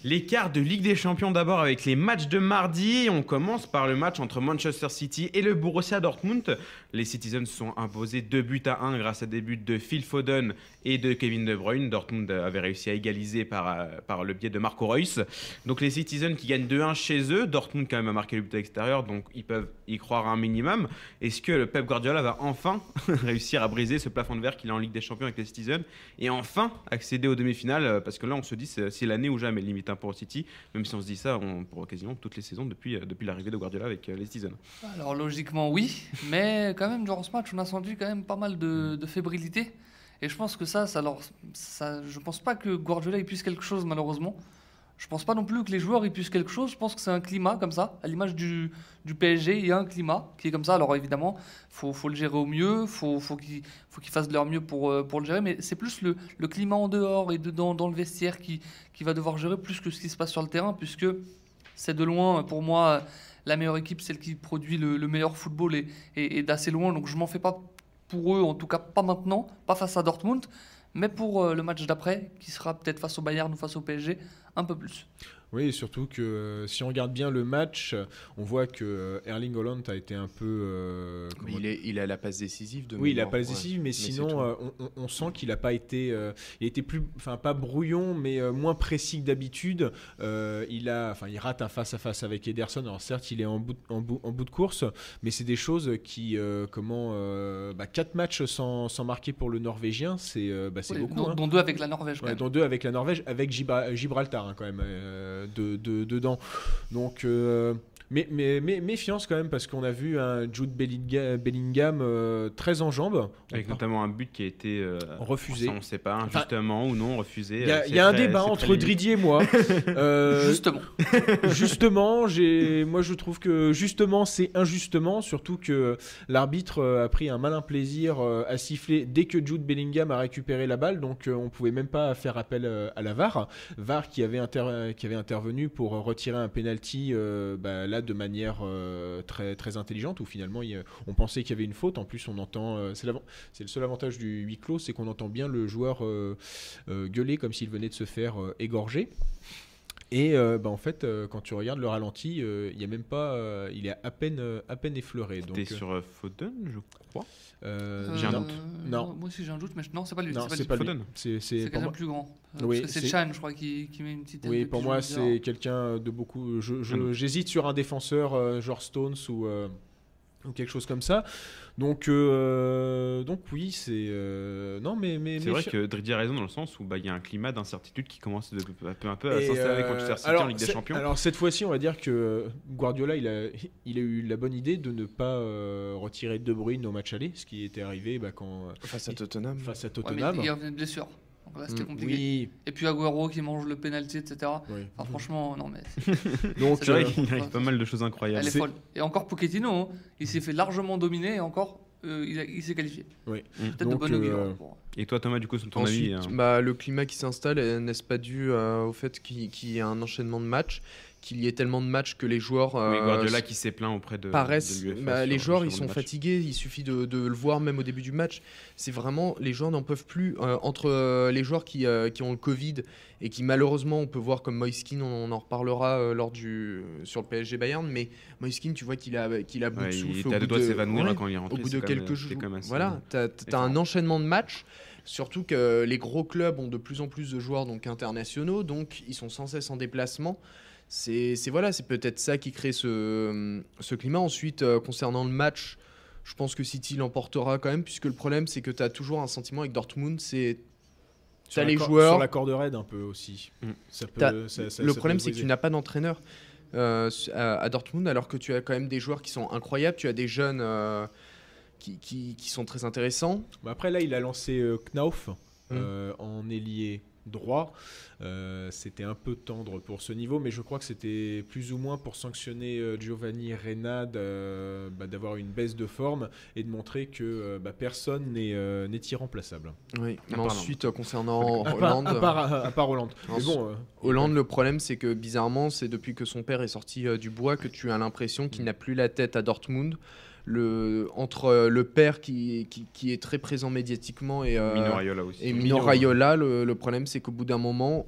Les quarts de Ligue des Champions d'abord avec les matchs de mardi. On commence par le match entre Manchester City et le Borussia Dortmund. Les Citizens sont imposés 2 buts à 1 grâce à des buts de Phil Foden et de Kevin De Bruyne. Dortmund avait réussi à égaliser par, euh, par le biais de Marco Reus. Donc les Citizens qui gagnent 2-1 chez eux. Dortmund quand même a marqué le but à l'extérieur, donc ils peuvent y croire un minimum. Est-ce que le Pep Guardiola va enfin réussir à briser ce plafond de verre qu'il a en Ligue des Champions avec les Citizens et enfin accéder aux demi-finales? Parce que là on se dit c'est c'est l'année ou jamais limite hein, pour City, même si on se dit ça on, pour quasiment toutes les saisons depuis, euh, depuis l'arrivée de Guardiola avec euh, les Citizens. Alors logiquement oui, mais quand même durant ce match on a senti quand même pas mal de, de fébrilité. Et je pense que ça, ça, leur, ça, je pense pas que Guardiola il puisse quelque chose malheureusement. Je pense pas non plus que les joueurs ils puissent quelque chose. Je pense que c'est un climat comme ça, à l'image du, PSG, il y a un climat qui est comme ça. Alors évidemment, faut, faut le gérer au mieux, faut, faut qu'ils fassent de leur mieux pour, euh, pour le gérer. Mais c'est plus le, climat en dehors et dedans dans le vestiaire qui, va devoir gérer plus que ce qui se passe sur le terrain, puisque c'est de loin pour moi la meilleure équipe, celle qui produit le, le meilleur football et, et, et d'assez loin. Donc je m'en fais pas pour eux, en tout cas pas maintenant, pas face à Dortmund, mais pour euh, le match d'après, qui sera peut-être face au Bayern ou face au PSG, un peu plus. Oui, et surtout que euh, si on regarde bien le match, on voit que euh, Erling Holland a été un peu. euh, Mais il, est, il a la passe décisive de Oui, il a mémoire, pas les ouais. décisives, mais, sinon, euh, on, sent qu'il n'a pas été. euh, il était plus. Enfin, pas brouillon, mais euh, moins précis que d'habitude. Euh, il, a, enfin, il rate un face-à-face avec Ederson. Alors, certes, il est en bout, de- en bout, en bout de course, mais c'est des choses qui. euh, comment. euh, bah, quatre matchs sans, sans marquer pour le Norvégien, c'est euh, bah, c'est Ouais, beaucoup. dont, hein. dont deux avec la Norvège. quand Ouais, même. dont deux avec la Norvège, avec Gibra- Gibraltar hein, quand même euh, de, de- dedans. Donc, euh, mais, mais, mais méfiance quand même parce qu'on a vu un Jude Bellingham euh, très en jambes. Avec notamment un but qui a été euh, Refusé. on ne sait pas, Enfin, justement ou non, refusé. Il y a, Euh, y a un très- débat entre. Dridi et moi. Euh, Justement. justement, j'ai, moi je trouve que justement c'est injustement, surtout que l'arbitre euh, a pris un malin plaisir à siffler dès que Jude Bellingham a récupéré la balle, donc on pouvait même pas faire appel à la VAR, VAR qui avait, inter- qui avait intervenu pour retirer un penalty euh, bah, là de manière euh, très très intelligente où finalement il a- on pensait qu'il y avait une faute. En plus, on entend, euh, c'est, le seul avantage du huis clos, c'est qu'on entend bien le joueur euh, euh, gueuler comme s'il venait de se faire euh, égorger. Et euh, bah, en fait, euh, quand tu regardes le ralenti, euh, il y a même pas, euh, il est à peine, euh, à peine effleuré. Donc, T'es sur euh, Foden, je crois. Euh, J'ai un Euh, doute. Non. Moi aussi j'ai un doute, mais je- non, c'est pas lui. non, c'est pas pas lui. C'est, quelqu'un moi. de plus grand. Euh, Oui, c'est Chan, je crois, qui, qui met une petite tête Oui, pour moi, c'est quelqu'un de beaucoup. Je, je- j'hésite sur un défenseur euh, genre Stones ou, euh, ou quelque chose comme ça. Donc, euh, donc oui, c'est euh, non, mais mais C'est vrai que Dridi a raison dans le sens où bah, il y a un climat d'incertitude qui commence de, peu à peu, un peu à s'installer avec euh, Manchester City alors, en Ligue des Champions. Alors cette fois-ci, on va dire que Guardiola, il a, il a eu la bonne idée de ne pas euh, retirer De Bruyne au match aller, ce qui était arrivé bah, quand Face à Tottenham. face à Ouais, mais Tottenham. blessure. Donc là, c'était Mm, compliqué. oui, Et puis Agüero qui mange le penalty, etc. oui. Enfin, franchement, non, mais Donc c'est vrai qu'il arrive pas mal de choses incroyables. elle est folle. Et encore Pochettino, hein, il s'est fait largement dominer et encore, euh, il, a- il s'est qualifié. Oui. Peut-être de Donc, bonne augure. euh, pour- Et toi, Thomas, du coup, sur ton Ensuite, avis hein bah, le climat qui s'installe, euh, n'est-ce pas dû euh, au fait qu'il qu'il y ait un enchaînement de matchs, qu'il y ait tellement de matchs que les joueurs Oui, euh, Guardiola qui s'est plaint auprès de. paraissent. de bah, les le joueurs, ils sont fatigués. Il suffit de, de le voir même au début du match. C'est vraiment les joueurs n'en peuvent plus. Euh, entre euh, les joueurs qui, euh, qui ont le Covid et qui malheureusement, on peut voir comme Moiskin, on, on en reparlera lors du sur le PSG Bayern, mais Moiskin, tu vois qu'il a qu'il a bout Ouais, de il souffle. au à deux doigts de s'évanouir ouais, quand il est rentré. au bout de quelques jours. Voilà, t'as as un enchaînement de matchs. Surtout que les gros clubs ont de plus en plus de joueurs donc internationaux, donc ils sont sans cesse en déplacement. C'est voilà, c'est peut-être ça qui crée ce, ce climat. Ensuite, euh, concernant le match, je pense que City l'emportera quand même, puisque le problème c'est que tu as toujours un sentiment avec Dortmund, c'est t'as la les joueurs- sur la corde raide un peu aussi. Mm. Ça peut, T'as- ça- ça- le problème, c'est que tu n'as pas d'entraîneur euh, à, à Dortmund, alors que tu as quand même des joueurs qui sont incroyables. Tu as des jeunes euh, qui, qui- qui sont très intéressants. Bah après là, il a lancé euh, Knauf. euh, en ailier droit. Euh, c'était un peu tendre pour ce niveau, mais je crois que c'était plus ou moins pour sanctionner euh, Giovanni Reynad euh, bah, d'avoir une baisse de forme et de montrer que euh, bah, personne n'est euh, irremplaçable. Oui. Mais pardon. ensuite, euh, concernant À part, Hollande, à part, à part Hollande. Mais bon, euh, Hollande, le problème, c'est que bizarrement, c'est depuis que son père est sorti euh, du bois que tu as l'impression qu'il n'a plus la tête à Dortmund. Le, entre euh, le père qui, qui, qui est très présent médiatiquement et, euh, Mino Raiola aussi. et Mino, Mino ouais. Raiola, le, le problème, c'est qu'au bout d'un moment,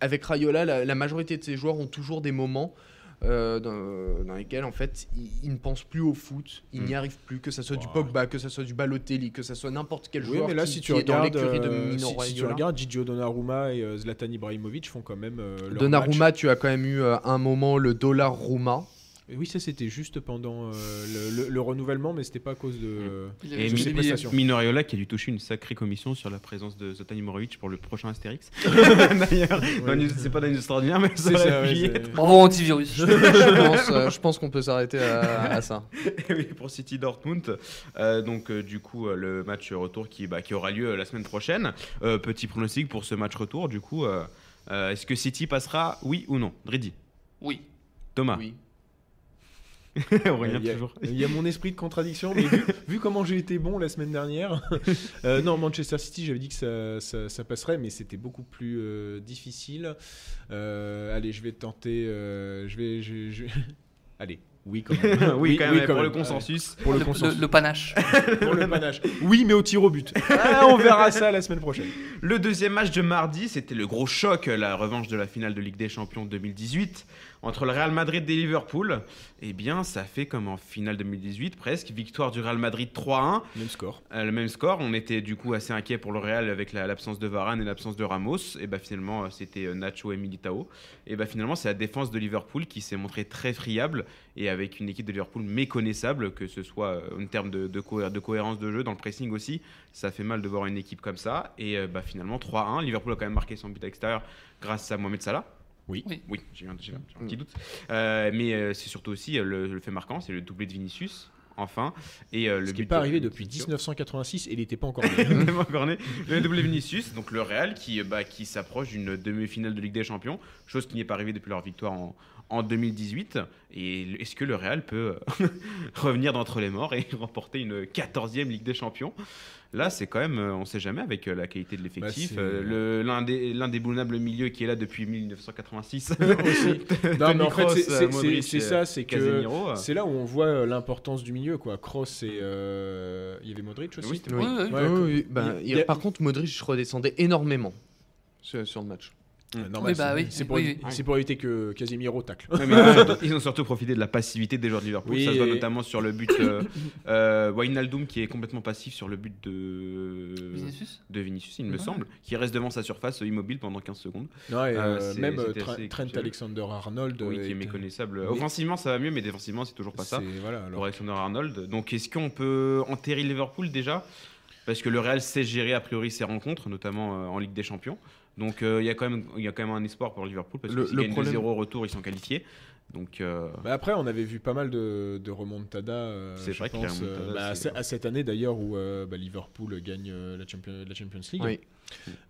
avec Raiola, la, la majorité de ses joueurs ont toujours des moments euh, dans, dans lesquels, en fait, ils, ils ne pensent plus au foot, ils Mm. n'y arrivent plus, que ça soit du. Pogba, que ça soit du Balotelli, que ça soit n'importe quel oui, joueur mais là, qui, si tu qui est dans regardes, l'écurie de Mino si, si tu regardes Gigio Donnarumma et euh, Zlatan Ibrahimovic font quand même euh, leur Donnarumma, match. tu as quand même eu euh, un moment le dollar Rouma. Et Oui, ça c'était juste pendant euh, le, le- le renouvellement, mais c'était pas à cause de. Il Et avait de mis ses des billets. prestations. Mino Raiola qui a dû toucher une sacrée commission sur la présence de Zlatan Ibrahimovic pour le prochain Astérix. D'ailleurs, une- c'est pas dans une extraordinaire, mais ça ouais, être. Bravo antivirus. je pense, euh, je pense qu'on peut s'arrêter à, à ça. oui, pour City Dortmund. Euh, donc, euh, du coup, euh, le match retour qui, bah, qui aura lieu euh, la semaine prochaine. Euh, petit pronostic pour ce match retour. Du coup, euh, euh, est-ce que City passera, oui ou non? Dridi Oui. Thomas Oui. Aurélien, il, y a, toujours. il y a mon esprit de contradiction, mais vu, vu comment j'ai été bon la semaine dernière, euh, non, Manchester City, j'avais dit que ça, ça- ça passerait, mais c'était beaucoup plus euh, difficile. Euh, allez, je vais tenter. euh, je vais. je- je- Allez, oui, quand même. oui, quand même, pour le consensus. Pour le, Le, consensus. le- le panache. pour le panache. Oui, mais au tir au but. Ah, on verra ça la semaine prochaine. Le deuxième match de mardi, c'était le gros choc, la revanche de la finale de Ligue des Champions 2018 entre le Real Madrid et Liverpool. Eh bien, ça fait comme en finale 2018 presque, victoire du Real Madrid 3-1. Même score. Euh, le même score, on était du coup assez inquiet pour le Real avec la- l'absence de Varane et l'absence de Ramos. Et bah finalement, euh, c'était euh, Nacho et Militao. Et bah finalement, c'est la défense de Liverpool qui s'est montrée très friable et avec une équipe de Liverpool méconnaissable, que ce soit en termes de, de, cohé- de cohérence de jeu, dans le pressing aussi. Ça fait mal de voir une équipe comme ça. Et bah finalement, 3-1. Liverpool a quand même marqué son but à l'extérieur grâce à Mohamed Salah. Oui. Oui. Oui, j'ai eu un, eu petit doute. Euh, mais euh, c'est surtout aussi euh, le, le fait marquant, c'est le doublé de Vinicius, enfin. Et, euh, le Ce qui n'est pas de- arrivé de depuis Vinicius. 1986 et il n'était pas encore né. On est pas encore né. Le doublé Vinicius, donc le Real qui, bah, qui s'approche d'une demi-finale de Ligue des Champions, chose qui n'est pas arrivée depuis leur victoire en, en 2018. Et est-ce que le Real peut euh, revenir d'entre les morts et remporter une 14e Ligue des Champions? Là, c'est quand même, euh, on ne sait jamais avec euh, la qualité de l'effectif. Bah, Euh, L'un des, l'indéboulonnable milieu qui est là depuis 1986. Aussi. Non, Toni mais en fait, c'est- ça, c'est que Casemiro. c'est là où on voit l'importance du milieu, quoi. Cross et euh, il y avait Modric aussi. Oui. Ouais, bah, il- il- il y a- Par contre, Modric redescendait énormément sur, sur le match. Euh, normal, Oui, bah c'est- oui, c'est pour, oui, évi- oui. c'est pour éviter que Casemiro tacle. Ouais, mais ils, ont surtout, profité de la passivité des joueurs de Liverpool. Oui, ça se voit et- notamment sur le but euh, euh, Wijnaldum qui est complètement passif sur le but de Vinicius de Vinicius, il me Ouais. semble, qui reste devant sa surface euh, immobile pendant 15 secondes. Non, et, Euh, même c'était Tra- assez Trent. Alexander-Arnold. oui, qui est méconnaissable. Mais- Offensivement, ça va mieux, mais défensivement, c'est toujours pas ça. Voilà, alors. Pour Alexander Arnold. Donc, est-ce qu'on peut enterrer Liverpool déjà? Parce que le Real sait gérer a priori ses rencontres, notamment euh, en Ligue des Champions. Donc, euh, il y a quand même il y a quand même un espoir pour Liverpool parce Le- que s'ils le gagnent problème- 2-0 au retour, ils sont qualifiés. Donc, euh, Bah après, on avait vu pas mal de, de remontada. euh, C'est vrai pense, euh, bah, à, cette année d'ailleurs où euh, bah, Liverpool gagne euh, la, Champions, la Champions League. Oui.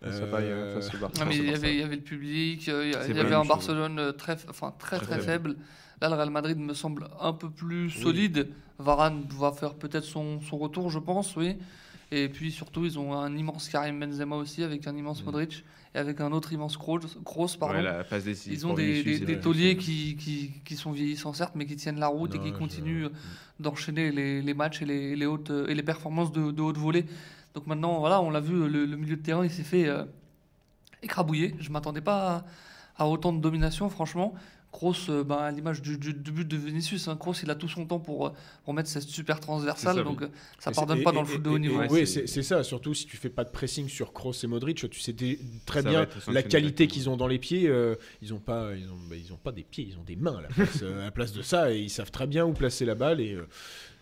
Ça va, euh, face au Barça. Non, mais il y, avait, il y avait le public, il y, avait un. Barcelone très, enfin, très, Très très, faible. faible. Là, le Real Madrid me semble un peu plus solide. Varane va faire peut-être son, son retour, je pense, oui. Et puis surtout, ils ont un immense Karim Benzema aussi, avec un immense Mm. Modric et avec un autre immense Kroos. Kroos, pardon. ouais, la passe décisive Ils ont des, des, tauliers qui, qui, qui sont vieillissants, certes, mais qui tiennent la route et qui je- continuent d'enchaîner les, les matchs et les, les hautes, et les performances de, de haute volée. Donc maintenant, voilà, on l'a vu, le, le milieu de terrain, il s'est fait euh, écrabouiller. Je ne m'attendais pas à, à autant de domination, franchement. Kroos, ben, à l'image du, du- du but de Vinicius, hein, Kroos, il a tout son temps pour, euh, pour mettre cette super transversale, ça, donc oui. euh, ça Et pardonne pas et- dans le foot de haut niveau. Oui, c'est- ça. Surtout si tu fais pas de pressing sur Kroos et Modric, tu sais très Ça bien la qualité qu'ils ont dans les pieds. euh, ils ont pas, ils ont, bah, ils ont pas des pieds, ils ont des mains à la place, à la place de ça et ils savent très bien où placer la balle. Et euh,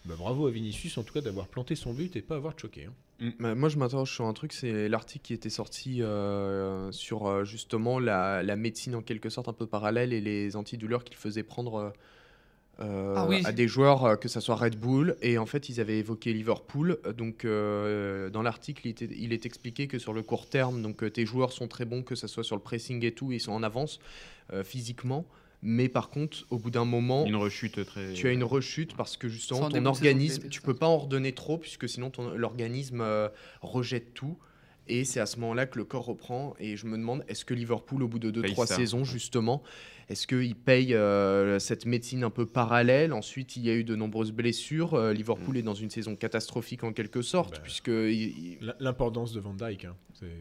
bah, bravo à Vinicius en tout cas d'avoir planté son but et pas avoir choqué. hein. Bah, moi, je m'interroge sur un truc, c'est l'article qui était sorti euh, sur euh, justement la, la médecine en quelque sorte un peu parallèle et les antidouleurs qu'il faisait prendre euh, Ah oui. à des joueurs, que ce soit Red Bull, et en fait, ils avaient évoqué Liverpool. Donc, euh, dans l'article, il, il est expliqué que sur le court terme, donc, tes joueurs sont très bons, que ce soit sur le pressing et tout, ils sont en avance euh, physiquement. Mais par contre, au bout d'un moment, Une rechute très. tu as une rechute parce que justement ton organisme, tu peux pas en redonner trop puisque sinon ton- l'organisme euh, rejette tout. Et c'est à ce moment-là que le corps reprend. Et je me demande, est-ce que Liverpool, au bout de Paye 2-3 ça. saisons, justement, est-ce qu'il paye euh, cette médecine un peu parallèle? Ensuite, il y a eu de nombreuses blessures. Euh, Liverpool est dans une saison catastrophique en quelque sorte, Bah. puisque il- L'importance de Van Dyke. hein,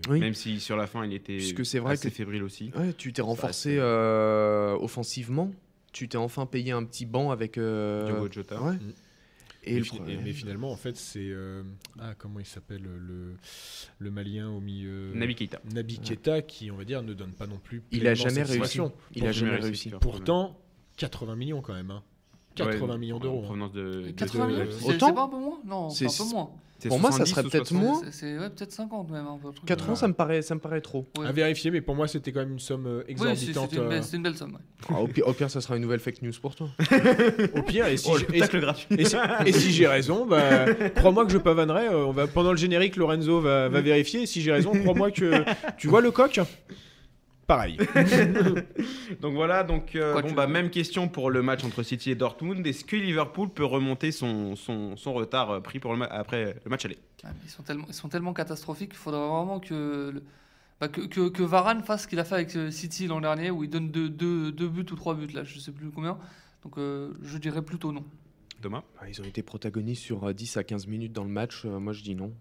oui. Même si sur la fin il était Puisque c'est vrai assez que- fébrile aussi. Ouais, tu t'es renforcé c'est- euh, offensivement. Tu t'es enfin payé un petit banc avec. euh, Diogo Jota. ouais. Mm. Et mais, le fi- pro- et- mais finalement, en fait, c'est. euh, ah, comment il s'appelle le, le Malien au milieu Naby Keita. Naby Keita, qui, on va dire, ne donne pas non plus. il a jamais réussi. satisfaction. Il a jamais réussi. Pourtant, 80 millions quand même. hein. 80 Ouais, millions d'euros. hein. provenance de, de- 80 de- millions de- C'est Autant c'est pas un peu moins Non, c'est un peu moins. Pour moi, ça 70 serait peut-être 60. moins. C'est- ouais, peut-être 50 même. Un peu, le truc. 80, ça me paraît, ça me paraît trop. Ouais. À vérifier, mais pour moi, c'était quand même une somme euh, Oui, c'est- exorbitante. une, euh, c'est une belle somme. ouais. Ah, au, pire, au pire, ça sera une nouvelle fake news pour toi. Au pire, et si, Oh, j'ai- et- et si- et si j'ai raison, bah, crois-moi que je pavanerai. euh, On va, pendant le générique, Lorenzo va, va vérifier. Et si j'ai raison, crois-moi que. Tu vois le coq Pareil. Donc voilà, donc euh, bon, bah, même question pour le match entre City et Dortmund. Est-ce que Liverpool peut remonter son, son, son retard euh, pris pour le après le match aller? Ah, Ils sont tellement, ils sont tellement catastrophiques qu'il faudrait vraiment que, le- bah, que, que, que Varane fasse ce qu'il a fait avec euh, City l'an dernier, où il donne deux, deux, deux buts ou trois buts, là, je sais plus combien. Donc euh, je dirais plutôt non. Thomas? Ah, ils ont été protagonistes sur euh, 10 à 15 minutes dans le match. euh, moi, je dis non.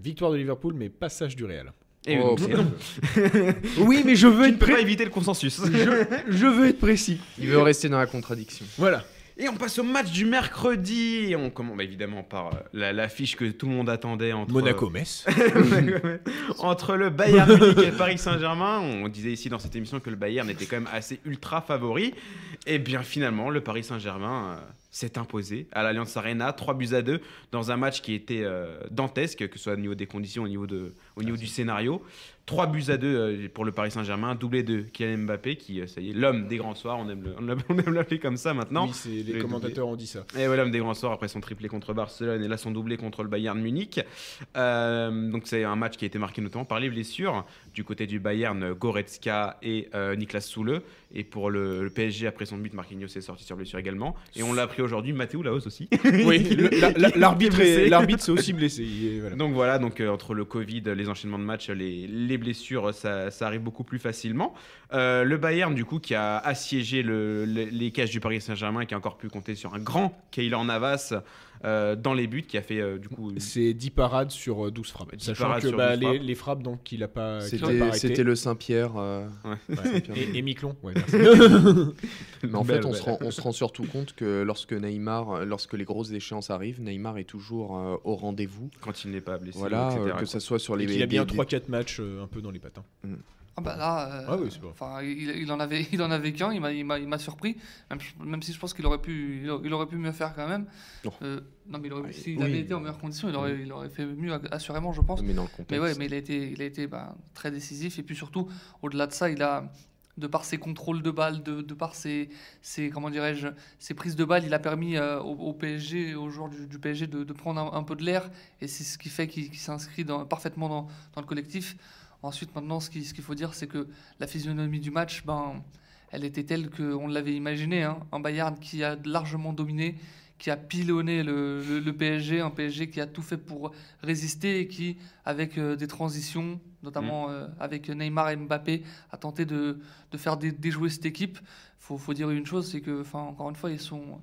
Victoire de Liverpool, mais passage du Real. Et Oh. Oui, mais je veux Tu ne peux pas éviter le consensus. Je veux être précis. Il veut rester dans la contradiction. Voilà. Et on passe au match du mercredi. Et on commence bah, évidemment par euh, la- l'affiche que tout le monde attendait entre Monaco-Metz. entre le Bayern Munich et le Paris Saint-Germain. On disait ici dans cette émission que le Bayern était quand même assez ultra favori. Et bien finalement, le Paris Saint-Germain euh, s'est imposé à l'Alliance Arena, 3 buts à 2, dans un match qui était euh, dantesque, que ce soit au niveau des conditions, au niveau, de, au niveau du scénario. 3 buts à 2 euh, pour le Paris Saint-Germain, doublé de Kylian Mbappé, qui, euh, ça y est, l'homme des grands soirs, on aime l'appeler comme ça maintenant. Oui, les le commentateurs ont dit ça. Et voilà, l'homme des grands soirs après son triplé contre Barcelone et là son doublé contre le Bayern Munich. Euh, donc c'est un match qui a été marqué notamment par les blessures. Du côté du Bayern, Goretzka et Niklas Soule. Et pour le, le PSG, après son but, Marquinhos est sorti sur blessure également. Et on l'a appris aujourd'hui, Mathéo Laos aussi. Oui, l'arbitre s'est aussi blessé. Voilà. Donc voilà, donc euh, entre le Covid, les enchaînements de matchs, les, les blessures, ça, ça arrive beaucoup plus facilement. Euh, le Bayern, du coup, qui a assiégé le- le- les cages du Paris Saint-Germain, qui a encore pu compter sur un grand Keylor Navas euh, dans les buts, qui a fait euh, du coup. une- C'est 10 parades sur euh, 12 frappes. Ouais, 10 Sachant que bah, 12 les, frappes. les frappes, donc, qu'il a pas, C'était le Saint-Pierre. euh, Ouais. Et, et Miquelon. Ouais, merci. Mais en fait, on se, rend, on se rend surtout compte que lorsque Neymar, euh, lorsque les grosses échéances arrivent, Neymar est toujours euh, au rendez-vous. quand il n'est pas blessé. Voilà, etc., euh, que quoi. ce soit sur les. Il a bien des- 3-4 matchs euh, un peu dans les patins. Ah bah là, euh, Ah oui, enfin, il, il en avait, il en avait qu'un. Il m'a, il m'a, il m'a surpris. Même, même si je pense qu'il aurait pu, il aurait, il aurait pu mieux faire quand même. Non. Euh, non, mais Ah, s'il oui. avait été en meilleures conditions, il aurait, il aurait fait mieux assurément, je pense. Mais dans le contexte. Mais ouais, mais il a été, il a été bah, très décisif. Et puis surtout, au-delà de ça, il a, de par ses contrôles de balles, de, de par ses, ses- comment dirais-je, ses prises de balles, il a permis euh, au, au PSG, aux joueurs du, du PSG, de, de prendre un, un peu de l'air. Et c'est ce qui fait qu'il s'inscrit parfaitement dans, dans le collectif. Ensuite, maintenant, ce qui- ce qu'il faut dire, c'est que la physionomie du match, ben, elle était telle qu'on l'avait imaginé. Hein. Un Bayern qui a largement dominé, qui a pilonné le, le- le PSG, un PSG qui a tout fait pour résister et qui, avec euh, des transitions, notamment euh, avec Neymar et Mbappé, a tenté de, de faire dé- déjouer cette équipe. Il faut, faut dire une chose, c'est que, enfin, encore une fois, ils sont...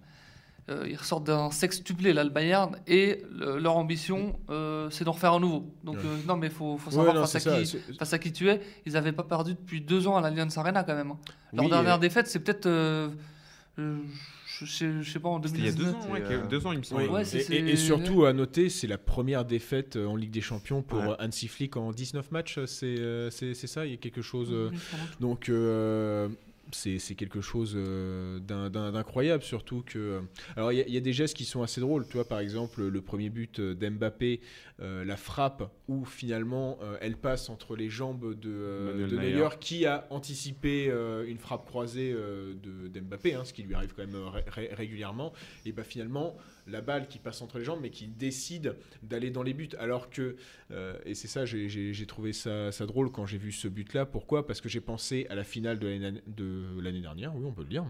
euh, ils ressortent d'un sextuplé là le Bayern et le- leur ambition euh, c'est d'en refaire un nouveau. Donc Ouais. euh, non mais faut, faut Ouais, savoir non, face, à ça. qui, face à qui tu es. Ils n'avaient pas perdu depuis deux ans à l'Allianz Arena quand même. hein. Leur Oui, dernière et- défaite c'est peut-être euh, euh, je, sais, je sais pas en C'était il y a 2019. deux ans, ouais, c'est, euh, deux ans, il me semble. Oui, Ouais, c'est- et, et- et surtout à noter, c'est la première défaite en Ligue des Champions pour Ouais. Hansi Flick en 19 matchs. C'est ça, il y a quelque chose. Donc, euh, c'est quelque chose euh, d'incroyable, surtout que. Alors, il y, a- il y a des gestes qui sont assez drôles. Tu vois, par exemple, le premier but d'Mbappé, euh, la frappe, où finalement euh, elle passe entre les jambes de, euh, de Neuer. Qui a anticipé euh, une frappe croisée euh, de- d'Mbappé, hein, ce qui lui arrive quand même euh, ré- ré- régulièrement. Et bah, finalement, la balle qui passe entre les jambes, mais qui décide d'aller dans les buts. Alors que, euh, et c'est ça, j'ai- trouvé ça, drôle quand j'ai vu ce but-là. Pourquoi? Parce que j'ai pensé à la finale de l'année de l'année dernière, oui, on peut le dire.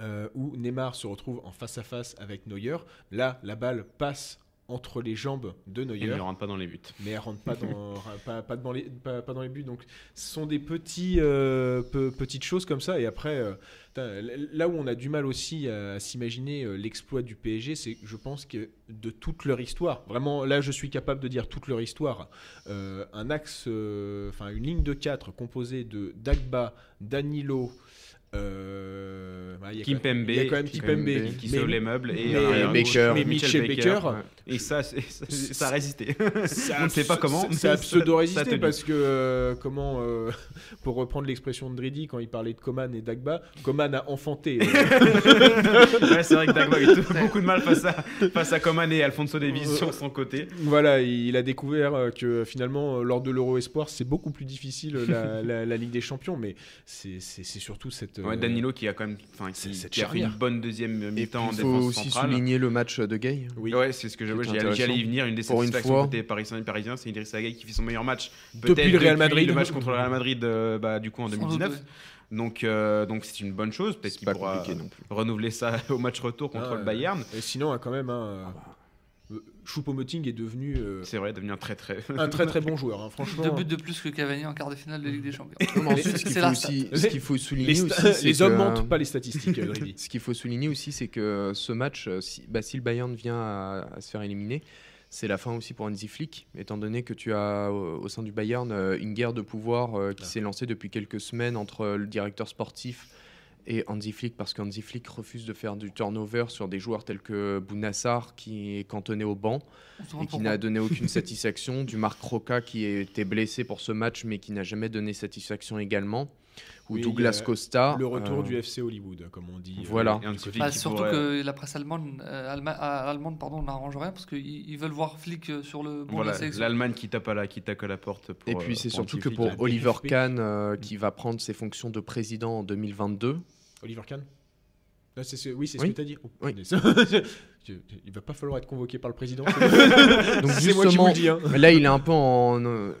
euh, où Neymar se retrouve en face à face avec Neuer. Là, la balle passe entre les jambes de Neuer ne rentre pas dans les buts. mais elle rentre pas dans, pas, pas, dans les, pas, pas dans les buts. Donc, ce sont des petits, euh, pe- petites choses comme ça. Et après, euh, là où on a du mal aussi à, s'imaginer euh, l'exploit du PSG, c'est je pense que de toute leur histoire, vraiment, là, je suis capable de dire toute leur histoire, un axe, enfin, une ligne de 4 composée de Dagba, Danilo, euh, bah, il y a quand même- Kimpembe, il y a quand même Kimpembe, Kimpembe, qui sauve les meubles et, mais- euh, mais- Baker, mais Mitchell Baker, Et ça, ça, ça a résisté. Ça On ne sait pas comment, mais Ça a pseudo résisté parce que, euh, comment, euh, pour reprendre l'expression de Dridi quand il parlait de Coman et Dagba, Coman a enfanté. euh, ouais, c'est vrai que Dagba a eu beaucoup de mal face à, face à Coman et Alfonso Davies sur son côté. voilà, il a découvert que finalement, lors de l'Euro Espoir, c'est beaucoup plus difficile la, la- la Ligue des Champions, mais c'est surtout cette. Euh, Ouais, Danilo qui a quand même enfin, qui, a fait une bonne deuxième mi-temps en il faut défense aussi centrale. souligner le match de Gay. Oui. Ouais, c'est ce que j'allais y venir. Une des Pour une satisfactions côté Paris Saint-Parisien, c'est Idriss Gueye qui fait son meilleur match Depuis le Real Madrid. le match contre le Real Madrid, euh, bah, du coup en Sans 2019. doute, ouais. Donc, euh, donc c'est une bonne chose. Peut-être qu'il pourra compliqué non plus. renouveler ça au match retour contre Ah, le Bayern. Et sinon, hein, quand même, hein, euh, Choupo-Moting est devenu euh, C'est vrai, très très. un très très bon joueur. hein, franchement, Deux buts de plus que Cavani en quart de finale de Ligue des Champions. Non, mais ensuite, ce qu'il faut, aussi, stat. ce qu'il faut souligner les, aussi, hommes mentent, pas les statistiques, euh. Ce qu'il faut souligner aussi, c'est que ce match, euh, si, bah, si le Bayern vient à, à se faire éliminer, c'est la fin aussi pour Hansi Flick, étant donné que tu as au, sein du Bayern euh, une guerre de pouvoir euh, qui Ah. s'est lancée depuis quelques semaines entre euh, le directeur sportif et Hansi Flick, parce qu'Hansi Flick refuse de faire du turnover sur des joueurs tels que Bounassar, qui est cantonné au banc et qui n'a donné aucune satisfaction, du Marc Roca qui était blessé pour ce match mais qui n'a jamais donné satisfaction également, ou Oui, Douglas a Costa. Le retour euh, du FC Hollywood, comme on dit. euh, Voilà. Et un petit Bah, surtout pourrait- que la presse allemande, euh, allema- euh, allemande pardon, n'arrange rien parce qu'ils ils veulent voir Flick euh, sur le de Voilà, l'Allemagne qui tape à la, qui tape à la porte. Pour, Et puis euh, c'est surtout que pour Oliver. Kahn, euh, qui va prendre ses fonctions de président en 2022, Oliver Kahn? C'est ce- Oui, c'est ce Oui. que tu as dit. Oh, Oui. Il va pas falloir être convoqué par le président. donc c'est moi qui vous justement, le dis. hein. là il est un peu en, en-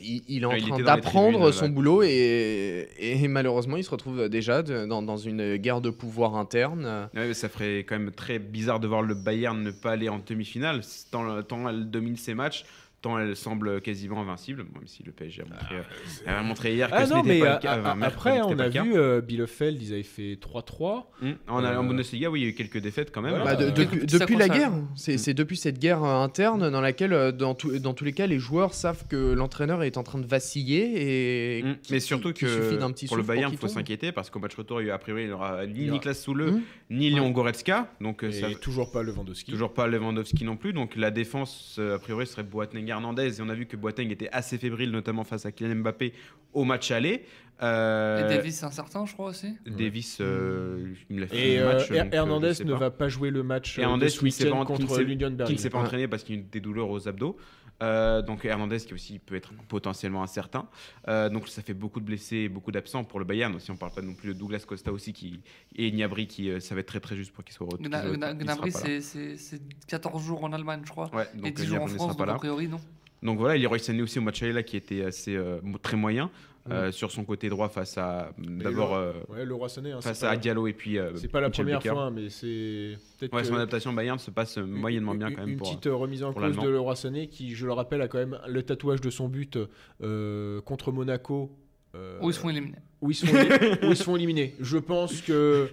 il, il est en Ah, il train d'apprendre tribunes, son là. boulot et, et malheureusement il se retrouve déjà de- dans, dans une guerre de pouvoir interne. Ouais, mais ça ferait quand même très bizarre de voir le Bayern ne pas aller en demi-finale. Tant, tant elle domine ses matchs, tant elle semble quasiment invincible. Même si le PSG a montré, euh, a montré hier que Ah ce non, n'était mais pas le cas. a- enfin, après, on a vu euh, Bielefeld, ils avaient fait 3-3. Hum, en, en Euh, Bundesliga, oui, il y a eu quelques défaites quand même. Voilà. Bah, de- euh, depuis la guerre, c'est c'est depuis cette guerre euh, interne dans laquelle, euh, dans, tout- dans tous les cas, les joueurs savent que l'entraîneur est en train de vaciller et Hum, mais surtout d'un que petit pour le Bayern, il faut s'inquiéter parce qu'au match retour, a, priori, il n'y aura ni Il y aura- Niklas Soule, Hum. ni Léon Goretzka. Donc, ça, Et toujours pas Lewandowski. Toujours pas Lewandowski non plus, donc la défense a priori serait Boateng Hernandez et on a vu que Boateng était assez fébrile notamment face à Kylian Mbappé au match aller. Euh, Et Davis, c'est incertain, je crois aussi. Davis, euh, il me l'a fait Et le euh, match. Donc, euh, Hernandez ne pas. va pas jouer le match euh, Hernandez de ce qui week-end qui contre s'est- l'Union qui Berlin. ne s'est pas Ouais. entraîné parce qu'il a eu des douleurs aux abdos. Euh, donc Hernandez qui aussi peut être potentiellement incertain. Euh, donc ça fait beaucoup de blessés beaucoup d'absents pour le Bayern. Si on parle pas non plus de Douglas Costa aussi qui, et Gnabry qui euh, ça va être très très juste pour qu'il soit retour. Gnabry, c'est- c'est c'est 14 jours en Allemagne, je crois. Ouais, et donc 10 euh, jours en France, donc a priori, non. Donc voilà, Leroy Sané aussi au match aller là qui était assez euh, très moyen euh, sur son côté droit face à d'abord le- euh, Ouais, hein, face c'est à pas- Diallo et puis euh, C'est pas la Michel première fois, mais c'est peut-être Ouais, son adaptation Bayern se passe moyennement bien quand même Une pour. petite remise en cause de Leroy Sané qui, je le rappelle, a quand même le tatouage de son but euh, contre Monaco. euh, Où ils se font éliminer. où ils se font, éliminer. Je pense que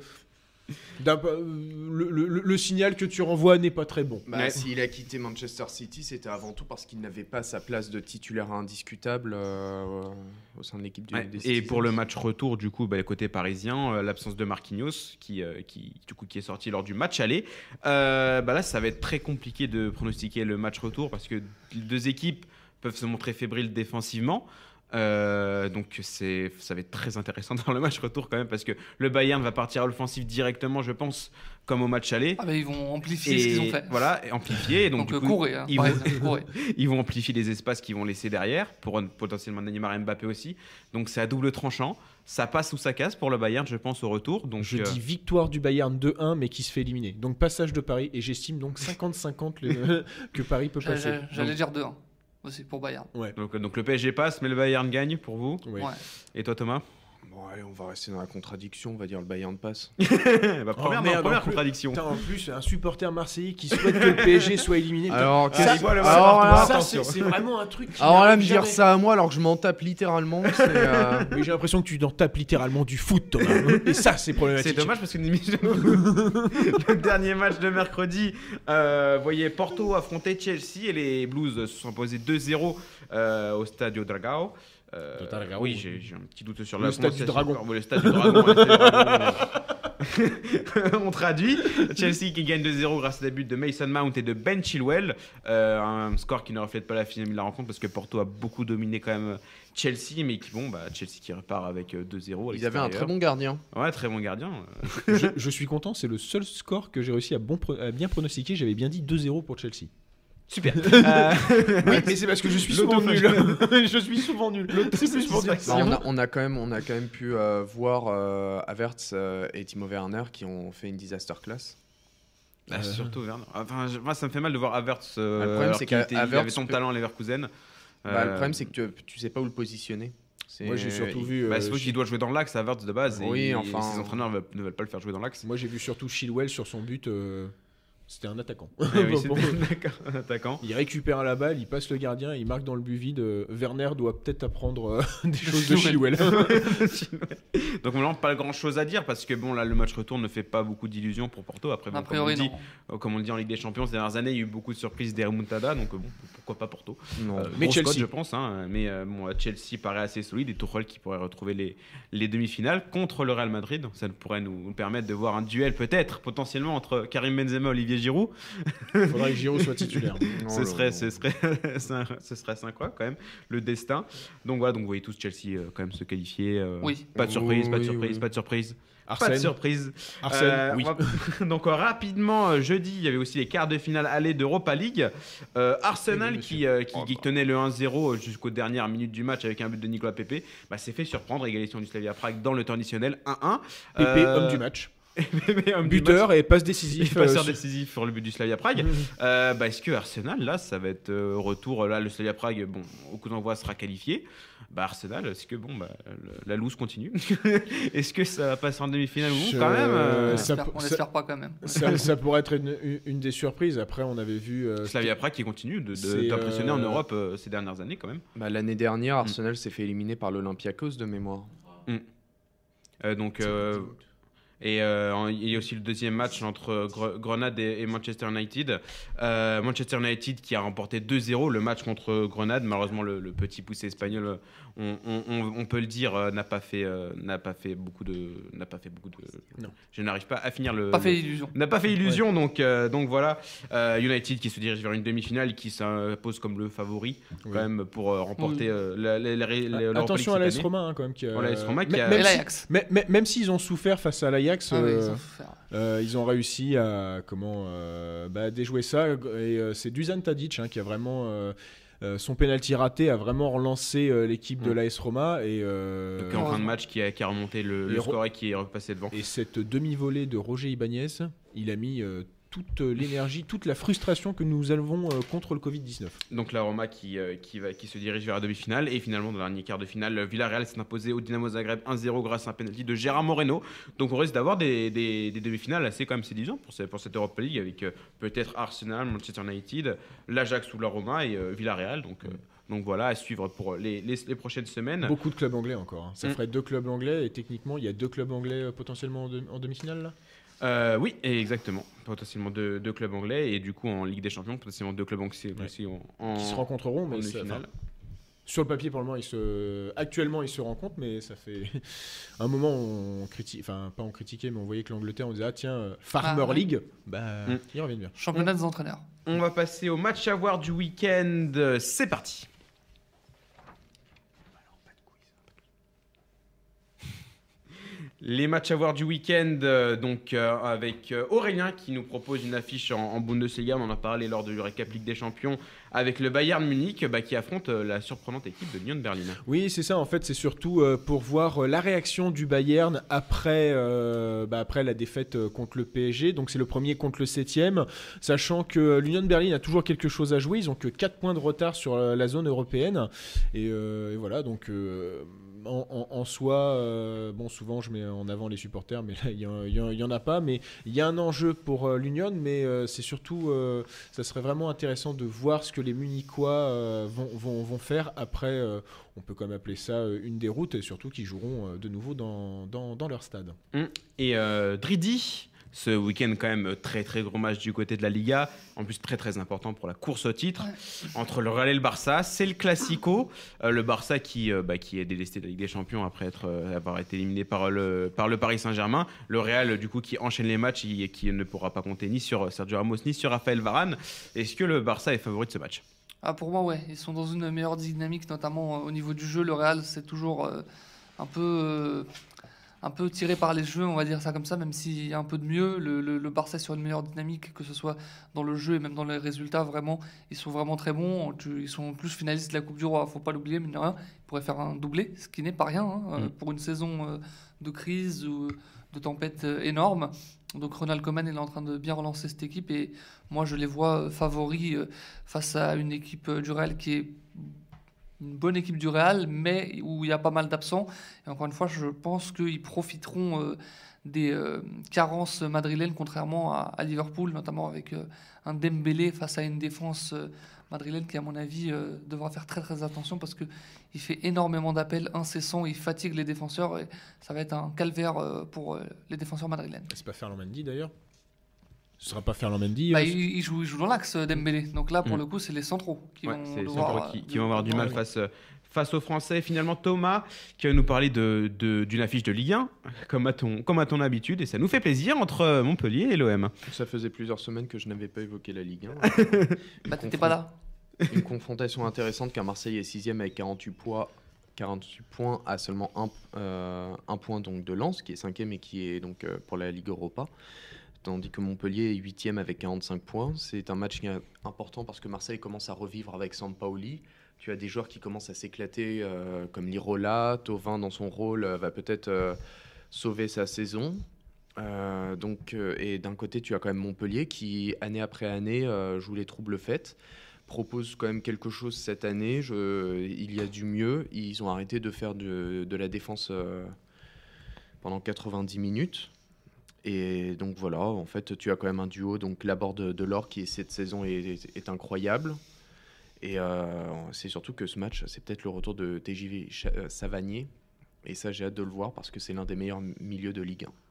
le, le- signal que tu renvoies n'est pas très bon. Bah, Ouais. S'il a quitté Manchester City, c'était avant tout parce qu'il n'avait pas sa place de titulaire indiscutable euh, au sein de l'équipe du Ouais, des et pour le match retour, du coup, bah, côté parisien, euh, l'absence de Marquinhos, qui, euh, qui, du coup, qui est sorti lors du match aller, euh, bah là, ça va être très compliqué de pronostiquer le match retour parce que les deux équipes peuvent se montrer fébriles défensivement. Euh, donc c'est, ça va être très intéressant dans le match retour quand même parce que le Bayern va partir à l'offensive directement, je pense, comme au match aller. Ah bah, ils vont amplifier ce qu'ils ont fait. Voilà, et amplifier. Et donc, Donc, du coup, courez, hein, ils, vont, exemple, courez. ils vont amplifier les espaces qu'ils vont laisser derrière pour un- potentiellement Neymar et Mbappé aussi. Donc c'est à double tranchant. Ça passe ou ça casse pour le Bayern, je pense, au retour. Donc Je euh, dis victoire du Bayern 2-1, mais qui se fait éliminer. Donc passage de Paris, et j'estime donc 50-50 le- que Paris peut J'allais- passer. J'allais j'allais Donc- dire 2-1 aussi pour Bayern. donc, donc le PSG passe, mais le Bayern gagne pour vous. Ouais. Et toi, Thomas? Bon, allez, on va rester dans la contradiction, on va dire le Bayern passe. Bah, Première, Oh, non, merde, première en plus- contradiction. Putain, en plus, un supporter marseillais qui souhaite que le PSG soit éliminé. Putain, Alors, ça, c'est- alors ça, là- ça, c'est c'est vraiment un truc. Alors là, me dire ça à moi alors que je m'en tape littéralement, c'est. euh, Mais j'ai l'impression que tu en tapes littéralement du foot, Thomas. Et ça, c'est problématique. C'est dommage parce que le dernier match de mercredi, euh, voyez Porto affronter Chelsea et les Blues se sont imposés 2-0 euh, au Stadio Dragao. Euh, oui, j'ai un petit doute sur Le la stade du dragon. Le stade du dragon. ouais, stade du dragon. On traduit. Chelsea qui gagne 2-0 grâce à des buts de Mason Mount et de Ben Chilwell. Euh, un score qui ne reflète pas la finale de la rencontre parce que Porto a beaucoup dominé quand même Chelsea, mais qui bon, bah, Chelsea qui repart avec euh, 2-0. à Ils avaient un très bon gardien. Ouais, très bon gardien. Euh, je, je suis content, c'est le seul score que j'ai réussi à, bon pro- à bien pronostiquer. J'avais bien dit 2-0 pour Chelsea. Super. Euh, Oui, mais c'est parce que je suis souvent nul. je suis souvent nul. C'est plus pour dire Bah, on, a, on a quand même, on a quand même pu euh, voir euh, Havertz euh, et Timo Werner qui ont fait une disaster class. Bah, Euh. Surtout Werner. Enfin, je- moi, ça me fait mal de voir Havertz. euh, Bah, le problème, c'est Havertz avait son peut- talent à Leverkusen. Bah, le problème, c'est que tu, tu sais pas où le positionner. Moi, j'ai surtout vu. Bah, euh, c'est qu'il doit jouer dans l'axe, Havertz de base. et Oui, il- enfin- Ses entraîneurs ne veulent pas le faire jouer dans l'axe. Moi, j'ai vu surtout Chilwell sur son but. euh, C'était un attaquant. Oui, Bon, c'était- bon. D'accord, un attaquant. Il récupère la balle, il passe le gardien, il marque dans le but vide. Werner doit peut-être apprendre euh, des choses de Chilwell. Donc, maintenant, pas grand chose à dire parce que bon, là, le match retour ne fait pas beaucoup d'illusions pour Porto. Après, bon, A comme, on priori, dit, euh, comme on le dit en Ligue des Champions ces dernières années, il y a eu beaucoup de surprises des remontadas. Donc, euh, bon, pourquoi pas Porto Non. Euh, Mais Chelsea. je pense. hein, mais euh, bon, Chelsea paraît assez solide et Tuchel qui pourrait retrouver les, les demi-finales contre le Real Madrid. Ça pourrait nous, nous permettre de voir un duel peut-être potentiellement entre Karim Benzema et Olivier Giroud. Il faudrait que Giroud soit titulaire. Non, ce, le- serait, ce serait, ce serait sympa quand même, le destin. Donc voilà, donc vous voyez tous Chelsea euh, quand même se qualifier. euh, Oui. Pas de surprise, pas de surprise, oui. pas de surprise. Pas de Arsène, surprise. Arsène, Euh, oui. va- Donc euh, rapidement, jeudi, il y avait aussi les quarts de finale aller d'Europa League. Euh, Arsenal Oui, qui, euh, Oh, qui bah. tenait le 1-0 jusqu'aux dernières minutes du match avec un but de Nicolas Pepe, bah, s'est fait surprendre, égalisation du Slavia Prague dans le temps additionnel 1-1. Pépé, Euh, homme du match. Buteur et passe décisif. Et passeur euh, décisif sur le but du Slavia Prague. Euh, bah, Est-ce que Arsenal, là, ça va être euh, retour Là, le Slavia Prague, bon, au coup d'envoi, sera qualifié. Bah, Arsenal, est-ce que bon, bah, le- la loose continue Est-ce que ça va passer en demi-finale ou non Je- Quand même. euh, On ça on pas quand même. ça, ça pourrait être une, des surprises. Après, on avait vu. euh, Slavia Prague qui continue de- de- C'est, d'impressionner en Europe euh, ces dernières années quand même. Bah, L'année dernière, Arsenal s'est fait éliminer par l'Olympiakos de mémoire. Euh, donc, euh, et euh, il y a aussi le deuxième match entre Gre- Grenade et, Manchester United. Euh, Manchester United qui a remporté 2-0 le match contre Grenade. Malheureusement, le, le petit poussé espagnol, on, on- on- on peut le dire, euh, n'a pas fait, euh, n'a pas fait beaucoup de, n'a pas fait beaucoup de. Non. Je n'arrive pas à finir le. Pas fait illusion. n'a pas fait illusion, donc, euh, donc voilà. Euh, United qui se dirige vers une demi-finale et qui s'impose comme le favori Oui. quand même pour euh, remporter euh, la- la- la- la- l'Europa Attention à l'AS. Roma hein, quand même. Qui, Roma qui même- a- même si- mais- même s'ils ont souffert face à l'Ajax, Ah oui, euh, euh, ils ont réussi à comment euh, bah, déjouer ça. Et euh, c'est Dusan Tadic hein, qui a vraiment euh, son penalty raté a vraiment relancé euh, l'équipe de Mm. l'AS Roma et euh, Donc, en fin de match qui a, qui a remonté le, le score et qui est repassé devant. et cette demi-volée de Roger Ibanez, il a mis euh, toute l'énergie, toute la frustration que nous avons euh, contre le Covid-19. Donc la Roma qui, euh, qui, va, qui se dirige vers la demi-finale. Et finalement, dans le dernier quart de finale, le Villarreal s'est imposé au Dynamo Zagreb 1-0 grâce à un penalty de Gérard Moreno. Donc on risque d'avoir des, des, des demi-finales assez quand même séduisantes pour, ce- pour cette Europa League avec euh, peut-être Arsenal, Manchester United, l'Ajax ou la Roma et euh, Villarreal. Donc, euh, donc voilà, à suivre pour les, les, les prochaines semaines. Beaucoup de clubs anglais encore. hein. Ça Mm. ferait deux clubs anglais et techniquement, il y a deux clubs anglais euh, potentiellement en, de- en demi-finale là? Euh, oui, exactement. Potentiellement deux, deux clubs anglais et du coup en Ligue des Champions, potentiellement deux clubs anglais Ouais. aussi en, en, qui se rencontreront. en Mais ça- demi-finale. enfin, sur le papier, pour le moment, ils se... actuellement, ils se rencontrent, mais ça fait un moment, on critique, enfin, pas on critiquait, mais on voyait que l'Angleterre, on disait, ah tiens, euh, Farmer Ah. League, bah, Mm. ils reviennent bien. Championnat des entraîneurs. On va passer au match à voir du week-end. C'est parti. Les matchs à voir du week-end, euh, donc euh, avec euh, Aurélien qui nous propose une affiche en, Bundesliga. On en a parlé lors du récap Ligue des Champions avec le Bayern Munich bah, qui affronte la surprenante équipe de Lyon de Berlin. Oui, c'est ça. En fait, c'est surtout pour voir la réaction du Bayern après, bah, après la défaite contre le PSG. Donc, c'est le premier contre le septième. Sachant que l'Union de Berlin a toujours quelque chose à jouer. Ils ont que 4 points de retard sur la zone européenne. Et voilà, donc en, soi, euh, bon, souvent je mets en avant les supporters, mais il n'y en, a pas. Mais il y a un enjeu pour euh, l'Union, mais euh, c'est surtout, ça serait vraiment intéressant de voir ce que les Munichois vont, faire après. on peut quand même appeler ça une déroute, et surtout qu'ils joueront de nouveau dans, leur stade. Hum. Et Dridi ce week-end quand même très très gros match du côté de la Liga, en plus très très important pour la course au titre entre le Real et le Barça. C'est le Classico, euh, le Barça qui, euh, bah, qui est délesté de la Ligue des Champions après être, euh, avoir été éliminé par le, par le Paris Saint-Germain. Le Real du coup qui enchaîne les matchs et qui ne pourra pas compter ni sur Sergio Ramos ni sur Raphaël Varane. Est-ce que le Barça est favori de ce match? Ah, Pour moi ouais, ils sont dans une meilleure dynamique notamment au niveau du jeu. Le Real c'est toujours un peu un peu tiré par les jeux, on va dire ça comme ça, même s'il y a un peu de mieux. Le, le, Barça est sur une meilleure dynamique, que ce soit dans le jeu et même dans les résultats. Vraiment, ils sont vraiment très bons. Ils sont plus finalistes de la Coupe du Roi, faut pas l'oublier, mais rien. Ils pourraient faire un doublé, ce qui n'est pas rien hein, mm. pour une saison euh, de crise ou de tempête euh, énorme. Donc Ronald Koeman est en train de bien relancer cette équipe et moi je les vois favoris euh, face à une équipe du Real qui est une bonne équipe du Real, mais où il y a pas mal d'absents. Et encore une fois, je pense qu'ils profiteront euh, des euh, carences madrilènes, contrairement à, Liverpool, notamment avec euh, un Dembélé face à une défense madrilène qui, à mon avis, devra faire très très attention parce qu'il fait énormément d'appels incessants, il fatigue les défenseurs et ça va être un calvaire pour les défenseurs madrilènes. C'est pas Ferland d'ailleurs? Ce sera pas Ferland Mendy. Bah, il, joue, il, joue, dans l'axe Dembélé. Donc là, pour mm. le coup, c'est les centraux qui vont, qui, vont avoir du mal face, face aux Français. Finalement, Thomas qui va nous parler d'une de, d'une affiche de Ligue 1, comme à, ton, comme à ton habitude. Et ça nous fait plaisir entre Montpellier et l'OM. Ça faisait plusieurs semaines que je n'avais pas évoqué la Ligue 1. bah, t'étais pas là. Une confrontation intéressante car Marseille est 6 avec 48 points. 48 points à seulement un, euh, un point donc de Lens qui est cinquième et qui est donc euh, pour la Ligue Europa tandis que Montpellier est 8 avec 45 points. C'est un match important parce que Marseille commence à revivre avec Sampaoli. Tu as des joueurs qui commencent à s'éclater, euh, comme Lirola. Tovin, dans son rôle, euh, va peut-être euh, sauver sa saison. et d'un côté, tu as quand même Montpellier qui, année après année, joue les troubles faites propose quand même quelque chose cette année. il y a du mieux. Ils ont arrêté de faire de la défense pendant 90 minutes. Et donc voilà, en fait, tu as quand même un duo, donc Laborde de, de l'Or, qui cette saison est, incroyable. Et euh, c'est surtout que ce match, c'est peut-être le retour de TJV Savanier. Et ça, j'ai hâte de le voir parce que c'est l'un des meilleurs milieux de Ligue 1.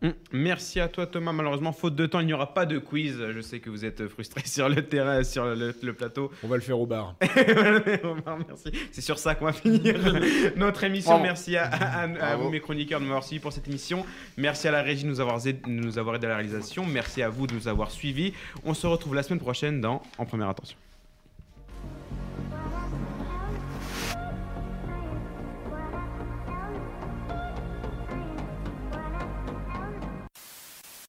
Hum, merci à toi Thomas. Malheureusement, faute de temps, il n'y aura pas de quiz. Je sais que vous êtes frustré sur le terrain, sur le, plateau. On va le faire au bar. merci. C'est sur ça qu'on va finir notre émission. Merci à, vous, mes chroniqueurs, de m'avoir suivi pour cette émission. Merci à la régie de nous avoir, aidé, nous avoir aidé à la réalisation. Merci à vous de nous avoir suivis. On se retrouve la semaine prochaine dans En Première Attention.